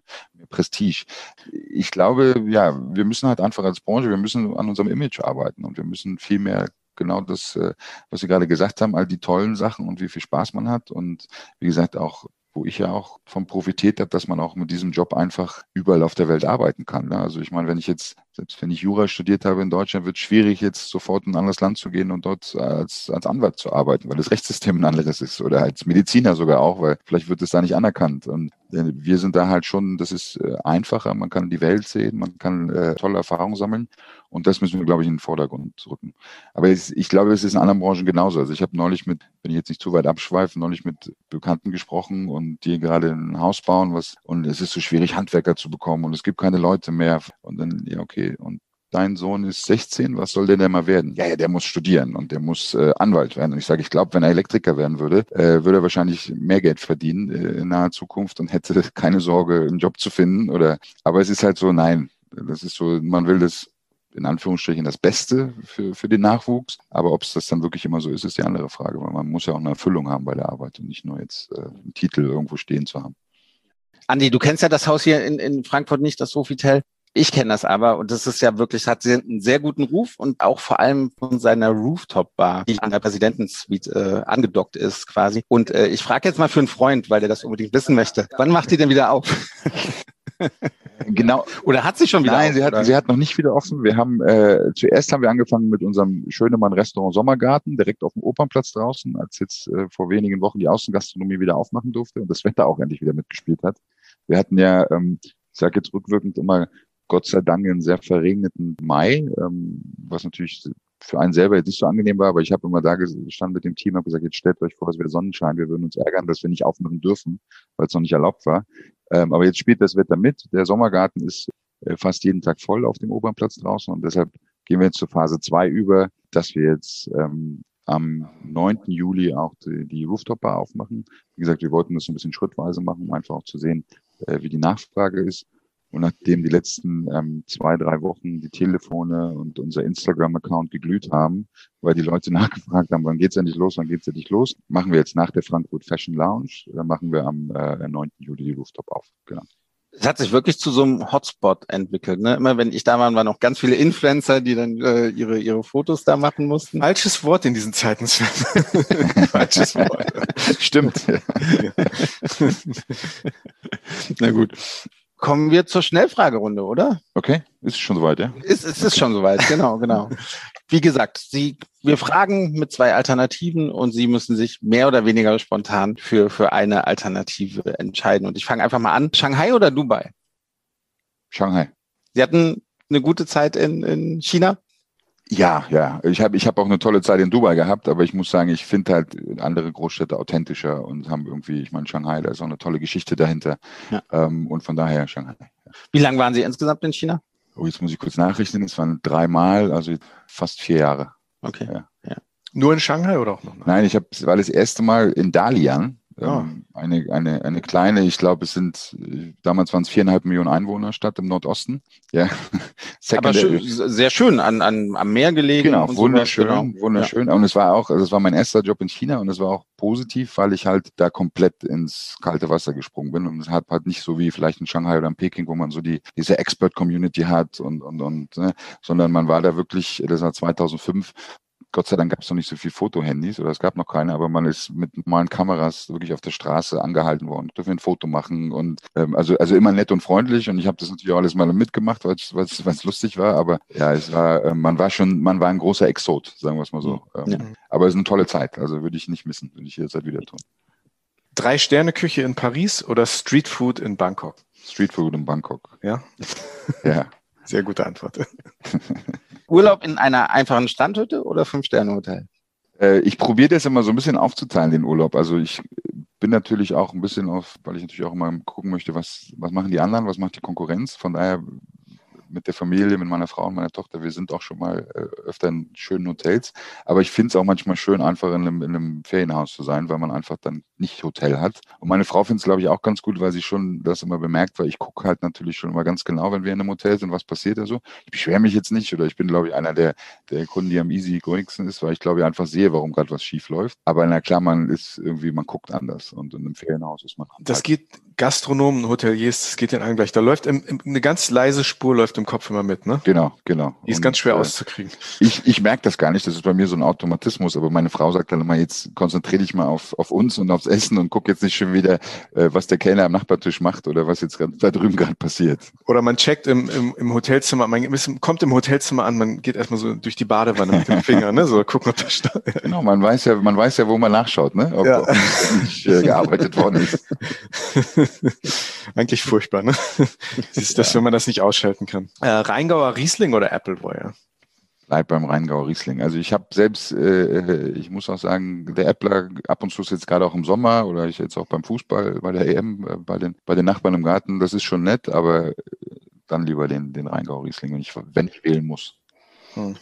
Prestige. Ich glaube, ja, wir müssen halt einfach als Branche, wir müssen an unserem Image arbeiten und wir müssen viel mehr genau das, äh, was Sie gerade gesagt haben, all die tollen Sachen und wie viel Spaß man hat und wie gesagt auch wo ich ja auch von profitiert habe, dass man auch mit diesem Job einfach überall auf der Welt arbeiten kann. Ne? Also ich meine, wenn ich jetzt, selbst wenn ich Jura studiert habe in Deutschland, wird es schwierig, jetzt sofort in ein anderes Land zu gehen und dort als, als Anwalt zu arbeiten, weil das Rechtssystem ein anderes ist oder als Mediziner sogar auch, weil vielleicht wird es da nicht anerkannt. Und äh, wir sind da halt schon, das ist äh, einfacher, man kann die Welt sehen, man kann äh, tolle Erfahrungen sammeln und das müssen wir, glaube ich, in den Vordergrund rücken. Aber es, ich glaube, es ist in anderen Branchen genauso. Also ich habe neulich mit, wenn ich jetzt nicht zu weit abschweife, neulich mit Bekannten gesprochen und die gerade ein Haus bauen, was, und es ist so schwierig, Handwerker zu bekommen und es gibt keine Leute mehr. Und dann, ja, okay. Und dein Sohn ist 16, was soll der denn mal werden? Ja, ja, der muss studieren und der muss äh, Anwalt werden. Und ich sage, ich glaube, wenn er Elektriker werden würde, äh, würde er wahrscheinlich mehr Geld verdienen äh, in naher Zukunft und hätte keine Sorge, einen Job zu finden. Oder aber es ist halt so, nein, das ist so, man will das in Anführungsstrichen das Beste für, für den Nachwuchs. Aber ob es das dann wirklich immer so ist, ist die andere Frage, weil man muss ja auch eine Erfüllung haben bei der Arbeit und nicht nur jetzt äh, einen Titel irgendwo stehen zu haben. Andi, du kennst ja das Haus hier in, in Frankfurt nicht, das Sofitel. Ich kenne das aber und das ist ja wirklich, hat einen sehr guten Ruf und auch vor allem von seiner Rooftop-Bar, die an der Präsidentensuite äh, angedockt ist quasi. Und äh, ich frage jetzt mal für einen Freund, weil der das unbedingt wissen möchte. Wann macht die denn wieder auf? Genau. Oder hat sie schon wieder Nein, auf, sie, hat, sie hat noch nicht wieder offen. Wir haben äh, zuerst haben wir angefangen mit unserem Schönemann Restaurant Sommergarten, direkt auf dem Opernplatz draußen, als jetzt äh, vor wenigen Wochen die Außengastronomie wieder aufmachen durfte und das Wetter auch endlich wieder mitgespielt hat. Wir hatten ja, ähm, ich sage jetzt rückwirkend immer, Gott sei Dank einen sehr verregneten Mai, ähm, was natürlich für einen selber jetzt nicht so angenehm war, aber ich habe immer da gestanden mit dem Team und gesagt, jetzt stellt euch vor, es wäre Sonnenschein, wir würden uns ärgern, dass wir nicht aufmachen dürfen, weil es noch nicht erlaubt war. Ähm, aber jetzt spielt das Wetter mit. Der Sommergarten ist äh, fast jeden Tag voll auf dem Opernplatz draußen und deshalb gehen wir jetzt zur Phase zwei über, dass wir jetzt ähm, am 9. Juli auch die, die Rooftop-Bar aufmachen. Wie gesagt, wir wollten das so ein bisschen schrittweise machen, um einfach auch zu sehen, äh, wie die Nachfrage ist. Und nachdem die letzten ähm, zwei, drei Wochen die Telefone und unser Instagram-Account geglüht haben, weil die Leute nachgefragt haben, wann geht's endlich los, wann geht's endlich los, machen wir jetzt nach der Frankfurt Fashion Lounge, dann machen wir am äh, 9. Juli die Rooftop auf. Genau. Es hat sich wirklich zu so einem Hotspot entwickelt. Ne? Immer wenn ich da war, waren noch ganz viele Influencer, die dann äh, ihre, ihre Fotos da machen mussten. Falsches Wort in diesen Zeiten. Falsches Wort. Stimmt. Na gut. Kommen wir zur Schnellfragerunde, oder? Okay, ist schon soweit, ja? Ist, ist, ist schon soweit, genau, genau. Wie gesagt, Sie, wir fragen mit zwei Alternativen und Sie müssen sich mehr oder weniger spontan für, für eine Alternative entscheiden. Und ich fange einfach mal an. Shanghai oder Dubai? Shanghai. Sie hatten eine gute Zeit in, in China? Ja, ja. Ich habe ich hab auch eine tolle Zeit in Dubai gehabt, aber ich muss sagen, ich finde halt andere Großstädte authentischer und haben irgendwie, ich meine, Shanghai, da ist auch eine tolle Geschichte dahinter. Ja. Ähm, und von daher Shanghai. Wie lange waren Sie insgesamt in China? Oh, jetzt muss ich kurz nachrichten. Es waren dreimal, also fast vier Jahre. Okay. Ja. ja. Nur in Shanghai oder auch noch? Nein, ich habe, war das erste Mal in Dalian. Oh. eine, eine, eine kleine, ich glaube, es sind, damals waren es viereinhalb Millionen Einwohner Stadt im Nordosten. Ja. Aber schön, sehr schön, an, an, am Meer gelegen. Genau, wunderschön, genau. wunderschön. Ja. Und es war auch, also es war mein erster Job in China und es war auch positiv, weil ich halt da komplett ins kalte Wasser gesprungen bin und es hat halt nicht so wie vielleicht in Shanghai oder in Peking, wo man so die, diese Expert-Community hat und, und, und, ne, sondern man war da wirklich, das war 2005, Gott sei Dank gab es noch nicht so viel Fotohandys oder es gab noch keine, aber man ist mit normalen Kameras wirklich auf der Straße angehalten worden, dürfen ein Foto machen und ähm, also also immer nett und freundlich und ich habe das natürlich auch alles mal mitgemacht, weil es lustig war, aber ja, es war äh, man war schon man war ein großer Exot, sagen wir es mal so. Ähm, ja. Aber es ist eine tolle Zeit, also würde ich nicht missen, würde ich jederzeit wieder tun. Drei Sterne Küche in Paris oder Street Food in Bangkok? Street Food in Bangkok. Ja. Ja. Sehr gute Antwort. Urlaub in einer einfachen Strandhütte oder Fünf-Sterne-Hotel? Äh, ich probiere das immer so ein bisschen aufzuteilen, den Urlaub. Also ich bin natürlich auch ein bisschen auf, weil ich natürlich auch immer gucken möchte, was, was machen die anderen, was macht die Konkurrenz. Von daher mit der Familie, mit meiner Frau und meiner Tochter. Wir sind auch schon mal äh, öfter in schönen Hotels. Aber ich finde es auch manchmal schön, einfach in einem, in einem Ferienhaus zu sein, weil man einfach dann nicht Hotel hat. Und meine Frau findet es, glaube ich, auch ganz gut, weil sie schon das immer bemerkt, weil ich gucke halt natürlich schon immer ganz genau, wenn wir in einem Hotel sind, was passiert da so. Ich beschwere mich jetzt nicht oder ich bin, glaube ich, einer der, der Kunden, die am easy goingsten ist, weil ich, glaube ich, einfach sehe, warum gerade was schief läuft. Aber na klar, man ist irgendwie, man guckt anders und in einem Ferienhaus ist man. Das halt geht Gastronomen, Hoteliers, das geht den allen gleich. Da läuft im, im, eine ganz leise Spur läuft im Kopf immer mit, ne? Genau, genau. Die ist und, ganz schwer äh, auszukriegen. Ich, ich merke das gar nicht, das ist bei mir so ein Automatismus, aber meine Frau sagt dann immer, jetzt konzentriere dich mal auf, auf uns und aufs Essen und guck jetzt nicht schon wieder, äh, was der Kellner am Nachbartisch macht oder was jetzt da drüben gerade passiert. Oder man checkt im, im, im Hotelzimmer, man kommt im Hotelzimmer an, man geht erstmal so durch die Badewanne mit dem Finger, ne? So gucken, ob da steht. Genau, man weiß ja, man weiß ja, wo man nachschaut, ne? Ob, ja. ob nicht äh, gearbeitet worden ist. Eigentlich furchtbar, ne? Das ist das, wenn man das nicht ausschalten kann. Äh, Rheingauer Riesling oder Appleboy? Bleib beim Rheingauer Riesling. Also ich habe selbst, äh, ich muss auch sagen, der Äppler ab und zu jetzt gerade auch im Sommer oder ich jetzt auch beim Fußball bei der EM, äh, bei, den, bei den Nachbarn im Garten, das ist schon nett, aber dann lieber den, den Rheingauer Riesling, wenn ich, wenn ich wählen muss. Hm.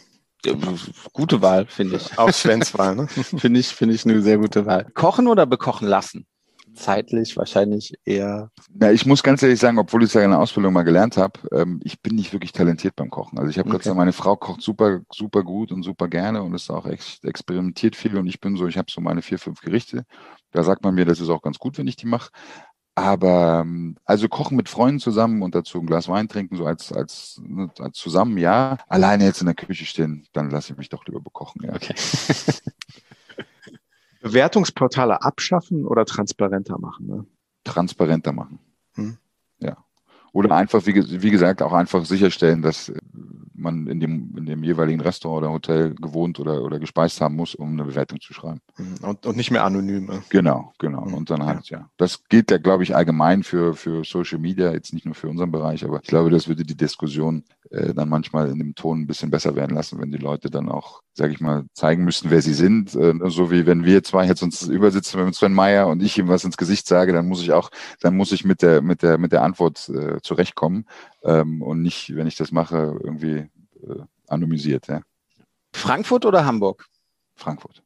Gute Wahl, finde ich. Auch Svens Wahl, ne? finde ich, finde ich eine sehr gute Wahl. Kochen oder bekochen lassen? Zeitlich wahrscheinlich eher. Na, ich muss ganz ehrlich sagen, obwohl ich es ja in der Ausbildung mal gelernt habe, ähm, ich bin nicht wirklich talentiert beim Kochen. Also ich habe okay. Dank, meine Frau kocht super, super gut und super gerne und ist auch echt experimentiert viel und ich bin so, ich habe so meine vier, fünf Gerichte. Da sagt man mir, das ist auch ganz gut, wenn ich die mache. Aber ähm, also kochen mit Freunden zusammen und dazu ein Glas Wein trinken, so als, als, ne, als zusammen, ja. Alleine jetzt in der Küche stehen, dann lasse ich mich doch lieber bekochen, ja. Okay. Bewertungsportale abschaffen oder transparenter machen? Ne? Transparenter machen. Hm. Ja. Oder einfach, wie, wie gesagt, auch einfach sicherstellen, dass man in dem, in dem jeweiligen Restaurant oder Hotel gewohnt oder, oder gespeist haben muss, um eine Bewertung zu schreiben. Hm. Und, und nicht mehr anonym. Ne? Genau, genau. Hm. Und dann halt, ja. ja. Das gilt ja, glaube ich, allgemein für, für Social Media, jetzt nicht nur für unseren Bereich, aber ich glaube, das würde die Diskussion äh, dann manchmal in dem Ton ein bisschen besser werden lassen, wenn die Leute dann auch sage ich mal, zeigen müssen, wer sie sind. Äh, so wie wenn wir zwei jetzt uns übersitzen mit Sven Meyer und ich ihm was ins Gesicht sage, dann muss ich auch, dann muss ich mit der, mit der, mit der Antwort äh, zurechtkommen ähm, und nicht, wenn ich das mache, irgendwie äh, anonymisiert. Ja. Frankfurt oder Hamburg? Frankfurt.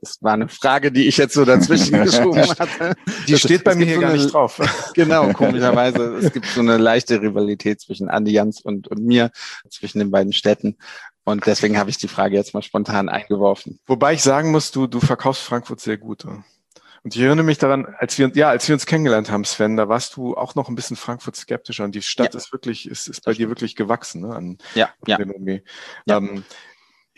Das war eine Frage, die ich jetzt so dazwischen geschoben hatte. Die das steht bei mir hier so gar eine, nicht drauf. Genau, komischerweise. Es gibt so eine leichte Rivalität zwischen Andi Jans und, und mir, zwischen den beiden Städten. Und deswegen habe ich die Frage jetzt mal spontan eingeworfen. Wobei ich sagen muss, du, du verkaufst Frankfurt sehr gut. Und ich erinnere mich daran, als wir, ja, als wir uns kennengelernt haben, Sven, da warst du auch noch ein bisschen Frankfurt skeptischer. Und die Stadt ja. ist wirklich, ist, ist bei dir wirklich gewachsen, ne, an ja, ja. ja. Ähm,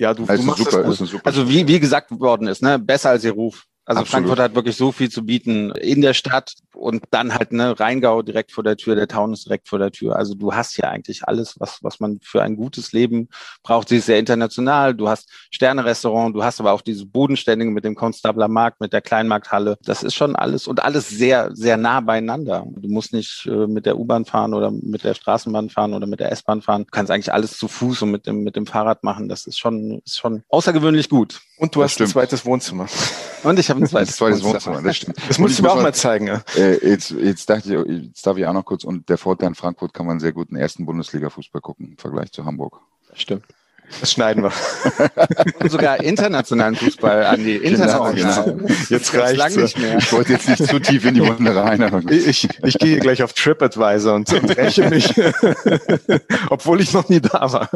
ja, du, also du machst super, das gut. Also wie, wie gesagt worden ist, ne, besser als ihr Ruf. Also Absolut. Frankfurt hat wirklich so viel zu bieten in der Stadt und dann halt ne Rheingau direkt vor der Tür, der Taunus direkt vor der Tür. Also du hast ja eigentlich alles, was was man für ein gutes Leben braucht. Sie ist sehr international. Du hast Sterne-Restaurant, du hast aber auch diese Bodenständige mit dem Konstabler Markt, mit der Kleinmarkthalle. Das ist schon alles und alles sehr sehr nah beieinander. Du musst nicht äh, mit der U-Bahn fahren oder mit der Straßenbahn fahren oder mit der S-Bahn fahren. Du kannst eigentlich alles zu Fuß und mit dem mit dem Fahrrad machen. Das ist schon ist schon außergewöhnlich gut. Und du das hast stimmt. ein zweites Wohnzimmer. Und ich habe ein zweites, zweites Wohnzimmer. Das stimmt. Das musst du mir auch mal zeigen. Ja. Äh, jetzt, jetzt dachte ich, jetzt darf ich auch noch kurz. Und der Vorteil in Frankfurt kann man sehr gut den ersten Bundesliga-Fußball gucken im Vergleich zu Hamburg. Stimmt. Das schneiden wir. Und sogar internationalen Fußball an die internationalen. Genau, genau. Jetzt reicht nicht mehr. Ich wollte jetzt nicht zu tief in die Wunde rein. Ich, ich, ich gehe gleich auf TripAdvisor und, und räche mich, obwohl ich noch nie da war.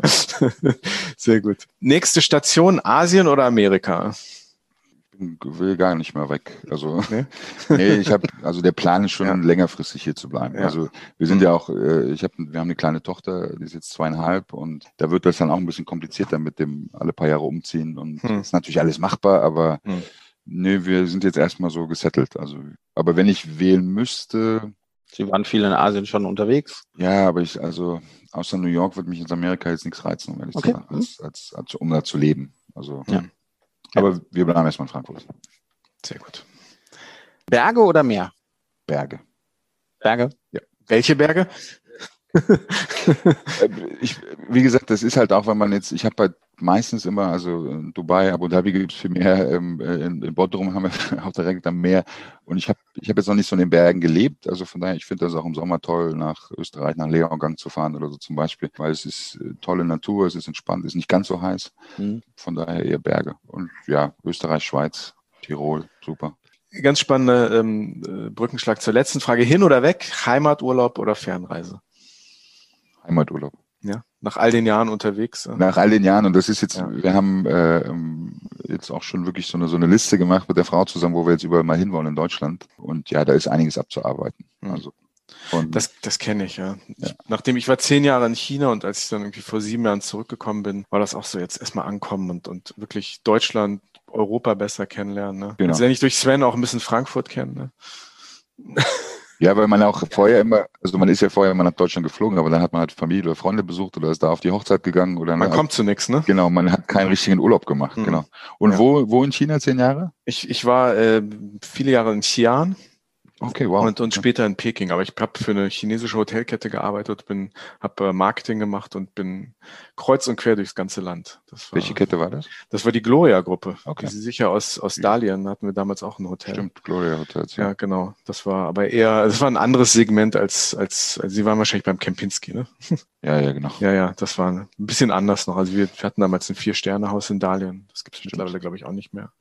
Sehr gut. Nächste Station Asien oder Amerika? Will gar nicht mehr weg. Also, nee, nee ich habe, also der Plan ist schon ja. längerfristig hier zu bleiben. Ja. Also wir sind mhm. ja auch, äh, ich habe, wir haben eine kleine Tochter, die ist jetzt zweieinhalb und da wird das dann auch ein bisschen komplizierter mit dem alle paar Jahre umziehen und hm. ist natürlich alles machbar, aber hm. nee, wir sind jetzt erstmal so gesettelt. Also, aber wenn ich wählen müsste. Sie waren viel in Asien schon unterwegs. Ja, aber ich, also außer New York wird mich in Amerika jetzt nichts reizen, um ehrlich okay. zu sagen, als, als, als, um da zu leben. Also. Ja. Aber wir bleiben erstmal in Frankfurt. Sehr gut. Berge oder Meer? Berge. Berge? Ja. Welche Berge? Äh, ich, wie gesagt, das ist halt auch, wenn man jetzt, ich habe halt meistens immer, also in Dubai, Abu Dhabi gibt es viel mehr, ähm, äh, in, in Bodrum haben wir auch direkt am Meer. Und ich habe ich hab jetzt noch nicht so in den Bergen gelebt, also von daher, ich finde das auch im Sommer toll, nach Österreich, nach Leongang zu fahren oder so zum Beispiel, weil es ist äh, tolle Natur, es ist entspannt, es ist nicht ganz so heiß. Mhm. Von daher eher Berge. Und ja, Österreich, Schweiz, Tirol, super. Ganz spannender ähm, äh, Brückenschlag zur letzten Frage. Hin oder weg? Heimaturlaub oder Fernreise? Heimaturlaub. Ja, nach all den Jahren unterwegs. Nach all den Jahren. Und das ist jetzt, ja. wir haben äh, ähm, jetzt auch schon wirklich so eine, so eine Liste gemacht mit der Frau zusammen, wo wir jetzt überall mal hinwollen in Deutschland. Und ja, da ist einiges abzuarbeiten. Mhm. Also das das kenne ich, ja. ja. Ich, nachdem ich war zehn Jahre in China und als ich dann irgendwie vor sieben Jahren zurückgekommen bin, war das auch so jetzt erstmal ankommen und, und wirklich Deutschland, Europa besser kennenlernen. Ne? Genau. Also wenn ich durch Sven auch ein bisschen Frankfurt kenne. Ne? Ja, weil man auch vorher immer, also man ist ja vorher immer nach Deutschland geflogen, aber dann hat man halt Familie oder Freunde besucht oder ist da auf die Hochzeit gegangen oder man kommt zu nichts, ne? Genau, man hat keinen richtigen Urlaub gemacht, mhm. genau. Und ja. wo, wo in China zehn Jahre? Ich, ich war äh, viele Jahre in Xi'an Okay, wow. Und, und später in Peking. Aber ich habe für eine chinesische Hotelkette gearbeitet, bin, habe äh, Marketing gemacht und bin kreuz und quer durchs ganze Land. War, Welche Kette war das? Das war die Gloria-Gruppe. Okay. Sie sicher aus, aus Dalian hatten wir damals auch ein Hotel. Stimmt, Gloria Hotels. Ja. ja, genau. Das war aber eher, das war ein anderes Segment als, als, also Sie waren wahrscheinlich beim Kempinski, ne? Ja, ja, genau. Ja, ja, das war ein bisschen anders noch. Also wir, wir hatten damals ein Vier-Sterne-Haus in Dalian. Das gibt es mittlerweile, glaube ich, auch nicht mehr.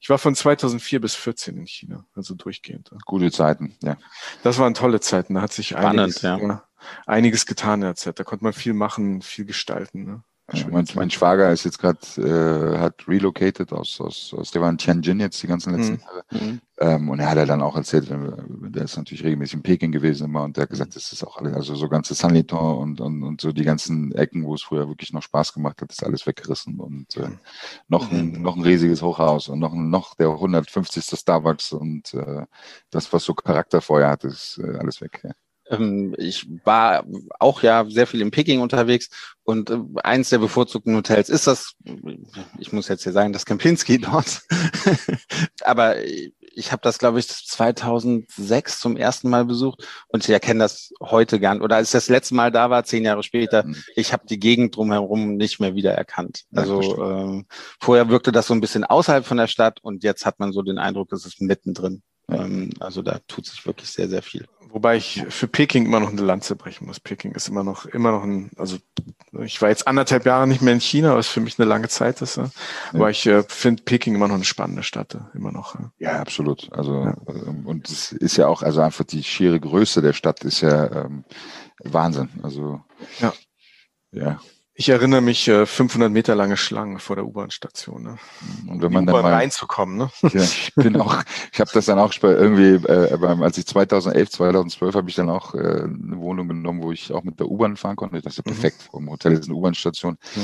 Ich war von 2004 bis 14 in China, also durchgehend. Gute Zeiten, ja. Das waren tolle Zeiten. Da hat sich Spannend, einiges, ja. einiges getan in der Zeit. Da konnte man viel machen, viel gestalten. Ne? Ja, mein, mein, Schwager ist jetzt gerade, äh, hat relocated aus, aus, aus, der war in Tianjin jetzt die ganzen letzten mhm. Jahre. Mhm. Ähm, und er hat er dann auch erzählt, der ist natürlich regelmäßig in Peking gewesen immer und der hat gesagt, mhm. das ist auch alles, also so ganze Sanliton und, und, und so die ganzen Ecken, wo es früher wirklich noch Spaß gemacht hat, ist alles weggerissen und äh, noch, ein, noch ein riesiges Hochhaus und noch, noch der 150. Starbucks und äh, das, was so Charakter vorher hat, ist äh, alles weg. Ja. Ähm, ich war auch ja sehr viel in Peking unterwegs und äh, eins der bevorzugten Hotels ist das, ich muss jetzt hier sagen, das Kempinski dort. Aber ich habe das, glaube ich, 2006 zum ersten Mal besucht und ich erkenne das heute gar nicht. Oder als ich das letzte Mal da war, zehn Jahre später, mhm. ich habe die Gegend drumherum nicht mehr wiedererkannt. Also ähm, vorher wirkte das so ein bisschen außerhalb von der Stadt und jetzt hat man so den Eindruck, es ist mittendrin. Ähm, also da tut sich wirklich sehr, sehr viel. Wobei ich für Peking immer noch eine Lanze brechen muss. Peking ist immer noch, immer noch ein, also ich war jetzt anderthalb Jahre nicht mehr in China, was für mich eine lange Zeit ist. Ja. Aber ich äh, finde Peking immer noch eine spannende Stadt, immer noch. Ja, ja absolut. Also ja. Ähm, und es ist ja auch, also einfach die schiere Größe der Stadt ist ja ähm, Wahnsinn. Also ja. Ja, ich erinnere mich, 500 äh, Meter lange Schlangen vor der U-Bahn-Station. Ne? Und wenn man dann mal reinzukommen. Ne? Ja, ich bin auch, ich habe das dann auch irgendwie, äh, als ich 2011, 2012 habe ich dann auch äh, eine Wohnung genommen, wo ich auch mit der U-Bahn fahren konnte. Das ist ja mhm. perfekt. Vom Hotel ist eine U-Bahn-Station. Mhm.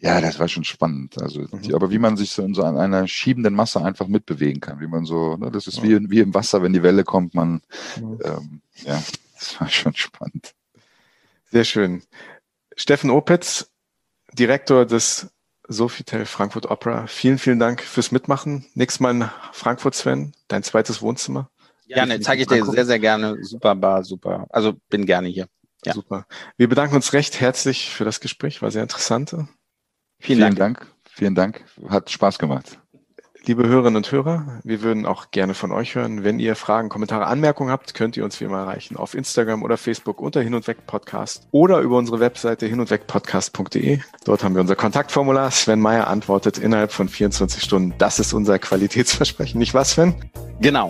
Ja, das war schon spannend. Also, mhm. aber wie man sich so in so einer schiebenden Masse einfach mitbewegen kann, wie man so, ne, das ist wie, wie im Wasser, wenn die Welle kommt, man, mhm. ähm, ja, das war schon spannend. Sehr schön. Steffen Opitz, Direktor des Sofitel Frankfurt Opera. Vielen, vielen Dank fürs Mitmachen. Nächstes Mal in Frankfurt, Sven, dein zweites Wohnzimmer. Gerne, zeige ich dir sehr, sehr gerne. Super Bar, super. Also bin gerne hier. Ja. Super. Wir bedanken uns recht herzlich für das Gespräch, war sehr interessant. Vielen, vielen Dank. Dank. Vielen Dank. Hat Spaß gemacht. Liebe Hörerinnen und Hörer, wir würden auch gerne von euch hören. Wenn ihr Fragen, Kommentare, Anmerkungen habt, könnt ihr uns wie immer erreichen auf Instagram oder Facebook unter Hin und Weg Podcast oder über unsere Webseite hin und weg podcast.de. Dort haben wir unser Kontaktformular. Sven Meyer antwortet innerhalb von 24 Stunden. Das ist unser Qualitätsversprechen, nicht wahr, Sven? Genau.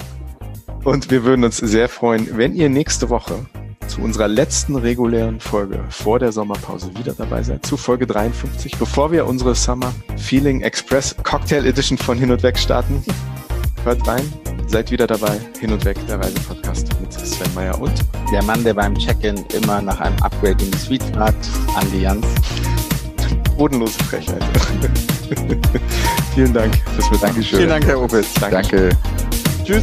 Und wir würden uns sehr freuen, wenn ihr nächste Woche zu unserer letzten regulären Folge vor der Sommerpause wieder dabei seid, zu Folge 53, bevor wir unsere Summer Feeling Express Cocktail Edition von Hin und Weg starten. Hört rein, seid wieder dabei. Hin und Weg, der Reisepodcast mit Sven Meyer und der Mann, der beim Check-in immer nach einem Upgrade in die Suite fragt, Andi Jans. Bodenlose Frechheit. Vielen Dank fürs Mitmachen. Dankeschön. Vielen Dank, Herr Opitz. Danke. Danke. Tschüss.